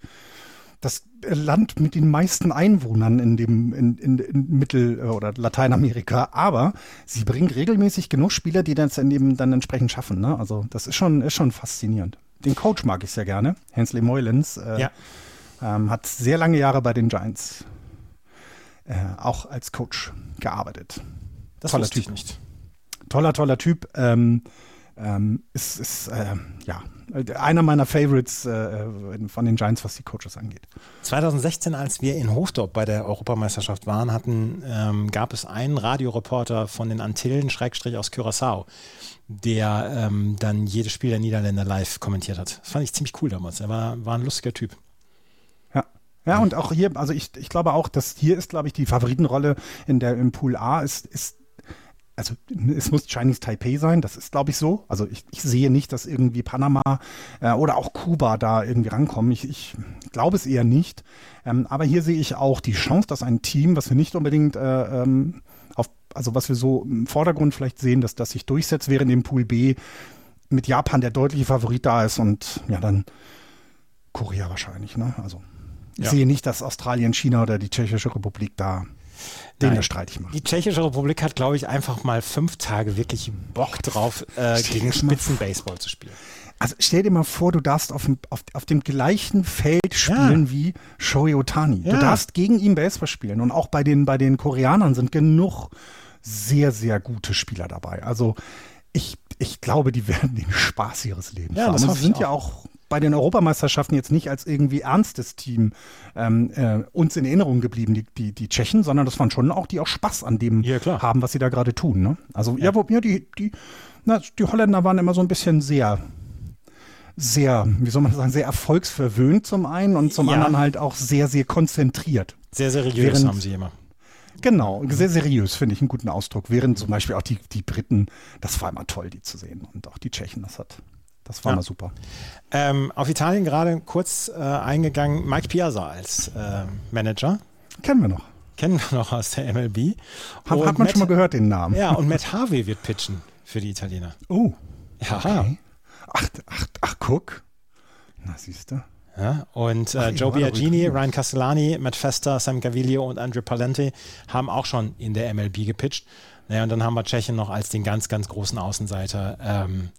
das Land mit den meisten Einwohnern in dem in, in, in Mittel- oder Lateinamerika, aber sie bringen regelmäßig genug Spieler, die das eben dann entsprechend schaffen. Ne? Also das ist schon, ist schon faszinierend. Den Coach mag ich sehr gerne, Hensley Moylens. Äh, ja. ähm, hat sehr lange Jahre bei den Giants äh, auch als Coach gearbeitet. Das toller Typ. nicht. Toller, toller Typ. Ähm, ähm, ist, ist äh, ja einer meiner Favorites äh, von den Giants, was die Coaches angeht. 2016, als wir in Hofdorp bei der Europameisterschaft waren, hatten, ähm, gab es einen Radioreporter von den Antillen, Schrägstrich aus Curaçao, der ähm, dann jedes Spiel der Niederländer live kommentiert hat. Das fand ich ziemlich cool damals. Er war, war ein lustiger Typ. Ja. Ja, und auch hier, also ich, ich glaube auch, dass hier ist, glaube ich, die Favoritenrolle in der im Pool A ist, ist also es muss Chinese Taipei sein, das ist glaube ich so. Also ich, ich, sehe nicht, dass irgendwie Panama äh, oder auch Kuba da irgendwie rankommen. Ich, ich glaube es eher nicht. Ähm, aber hier sehe ich auch die Chance, dass ein Team, was wir nicht unbedingt äh, ähm, auf, also was wir so im Vordergrund vielleicht sehen, dass das sich durchsetzt, während im Pool B mit Japan der deutliche Favorit da ist und ja dann Korea wahrscheinlich. Ne? Also ich ja. sehe nicht, dass Australien, China oder die Tschechische Republik da den der streitig macht. Die Tschechische Republik hat, glaube ich, einfach mal fünf Tage wirklich Bock drauf, äh, gegen Spitzenbaseball zu spielen. Also stell dir mal vor, du darfst auf dem, auf, auf dem gleichen Feld spielen ja. wie Shohei Otani. Ja. Du darfst gegen ihn Baseball spielen. Und auch bei den, bei den Koreanern sind genug sehr, sehr gute Spieler dabei. Also ich, ich glaube, die <laughs> werden den Spaß ihres Lebens ja, haben. Das sind ja auch bei den Europameisterschaften jetzt nicht als irgendwie ernstes Team ähm, äh, uns in Erinnerung geblieben, die, die, die Tschechen, sondern das waren schon auch, die auch Spaß an dem ja, haben, was sie da gerade tun. Ne? Also ja, wo, ja die, die, na, die Holländer waren immer so ein bisschen sehr sehr, wie soll man sagen, sehr erfolgsverwöhnt zum einen und zum ja. anderen halt auch sehr, sehr konzentriert. Sehr seriös Während, haben sie immer. Genau, sehr seriös finde ich einen guten Ausdruck. Während zum Beispiel auch die, die Briten, das war immer toll, die zu sehen. Und auch die Tschechen, das hat, das war ja. mal super. Ähm, auf Italien gerade kurz äh, eingegangen, Mike Piazza als äh, Manager. Kennen wir noch. Kennen wir noch aus der MLB. Hat, hat man Matt, schon mal gehört, den Namen. Ja, und Matt Harvey wird pitchen für die Italiener. Oh. Ja. Okay. Ach, ach, ach, guck. Na, siehst du. Ja, und äh, Joe Biagini, Ryan Castellani, Matt Fester, Sam Gaviglio und Andre Palente haben auch schon in der MLB gepitcht. Naja, und dann haben wir Tschechien noch als den ganz, ganz großen Außenseiter ähm,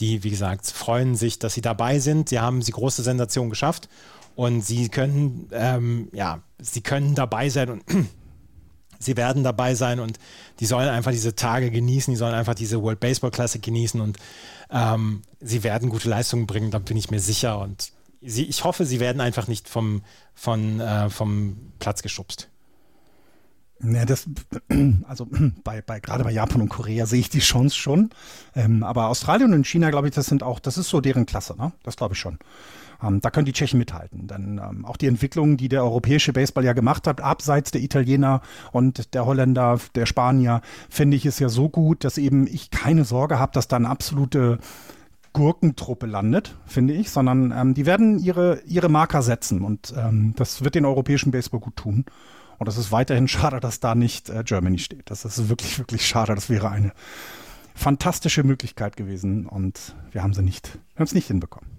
die, wie gesagt, freuen sich, dass sie dabei sind. Sie haben die große Sensation geschafft. Und sie können, ähm, ja, sie können dabei sein und <clears throat> sie werden dabei sein. Und die sollen einfach diese Tage genießen, die sollen einfach diese World Baseball Classic genießen. Und ähm, sie werden gute Leistungen bringen, da bin ich mir sicher. Und sie, ich hoffe, sie werden einfach nicht vom, von, äh, vom Platz geschubst. Ja, das, <clears throat> also <clears throat> bei, bei, gerade bei Japan und Korea sehe ich die Chance schon. Ähm, aber Australien und China, glaube ich, das sind auch, das ist so deren Klasse, ne? Das glaube ich schon. Ähm, da können die Tschechen mithalten. Dann ähm, auch die Entwicklung, die der europäische Baseball ja gemacht hat, abseits der Italiener und der Holländer, der Spanier, finde ich es ja so gut, dass eben ich keine Sorge habe, dass da eine absolute Gurkentruppe landet, finde ich, sondern ähm, die werden ihre, ihre Marker setzen und ähm, das wird den europäischen Baseball gut tun. Und es ist weiterhin schade, dass da nicht äh, Germany steht. Das ist wirklich, wirklich schade. Das wäre eine fantastische Möglichkeit gewesen und wir haben sie nicht, wir haben es nicht hinbekommen.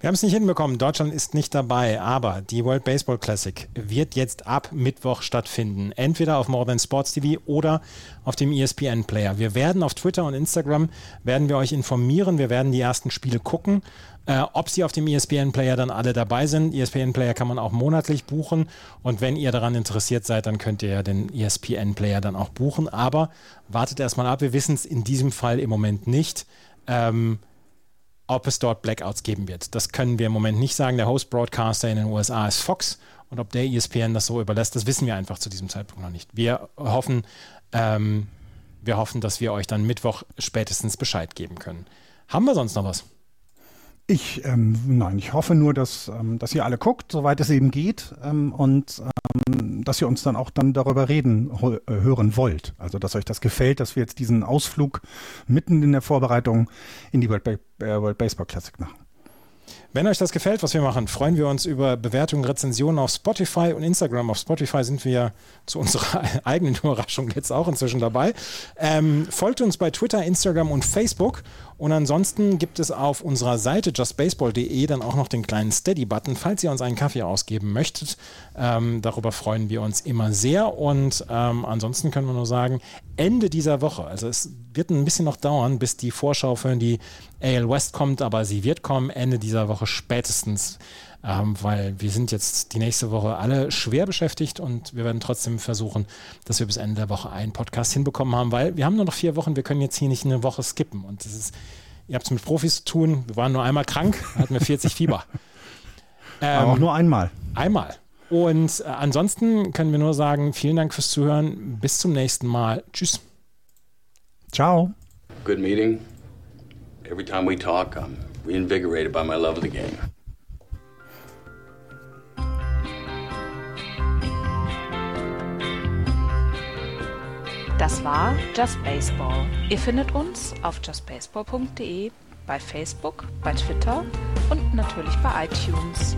Wir haben es nicht hinbekommen. Deutschland ist nicht dabei, aber die World Baseball Classic wird jetzt ab Mittwoch stattfinden. Entweder auf More Than Sports TV oder auf dem ESPN Player. Wir werden auf Twitter und Instagram werden wir euch informieren. Wir werden die ersten Spiele gucken. Äh, ob sie auf dem ESPN Player dann alle dabei sind. ESPN Player kann man auch monatlich buchen. Und wenn ihr daran interessiert seid, dann könnt ihr ja den ESPN Player dann auch buchen. Aber wartet erstmal ab. Wir wissen es in diesem Fall im Moment nicht. Ähm, ob es dort Blackouts geben wird. Das können wir im Moment nicht sagen. Der Host-Broadcaster in den USA ist Fox und ob der ESPN das so überlässt, das wissen wir einfach zu diesem Zeitpunkt noch nicht. Wir hoffen, ähm, wir hoffen, dass wir euch dann Mittwoch spätestens Bescheid geben können. Haben wir sonst noch was? Ich, ähm, nein, ich hoffe nur, dass, ähm, dass ihr alle guckt, soweit es eben geht, ähm, und ähm, dass ihr uns dann auch dann darüber reden äh, hören wollt. Also, dass euch das gefällt, dass wir jetzt diesen Ausflug mitten in der Vorbereitung in die World, ba äh, World Baseball Classic machen. Wenn euch das gefällt, was wir machen, freuen wir uns über Bewertungen, Rezensionen auf Spotify und Instagram. Auf Spotify sind wir zu unserer <laughs> eigenen Überraschung jetzt auch inzwischen dabei. Ähm, folgt uns bei Twitter, Instagram und Facebook. Und ansonsten gibt es auf unserer Seite justbaseball.de dann auch noch den kleinen Steady-Button, falls ihr uns einen Kaffee ausgeben möchtet. Ähm, darüber freuen wir uns immer sehr. Und ähm, ansonsten können wir nur sagen, Ende dieser Woche, also es wird ein bisschen noch dauern, bis die Vorschau für die AL West kommt, aber sie wird kommen Ende dieser Woche spätestens ähm, weil wir sind jetzt die nächste Woche alle schwer beschäftigt und wir werden trotzdem versuchen, dass wir bis Ende der Woche einen Podcast hinbekommen haben, weil wir haben nur noch vier Wochen, wir können jetzt hier nicht eine Woche skippen und das ist, ihr habt es mit Profis zu tun, wir waren nur einmal krank, hatten wir 40 Fieber. Ähm, <laughs> Aber auch nur einmal. Einmal. Und äh, ansonsten können wir nur sagen, vielen Dank fürs Zuhören. Bis zum nächsten Mal. Tschüss. Ciao. Good meeting. Every time we talk, I'm reinvigorated by my love of the game. Das war Just Baseball. Ihr findet uns auf justbaseball.de, bei Facebook, bei Twitter und natürlich bei iTunes.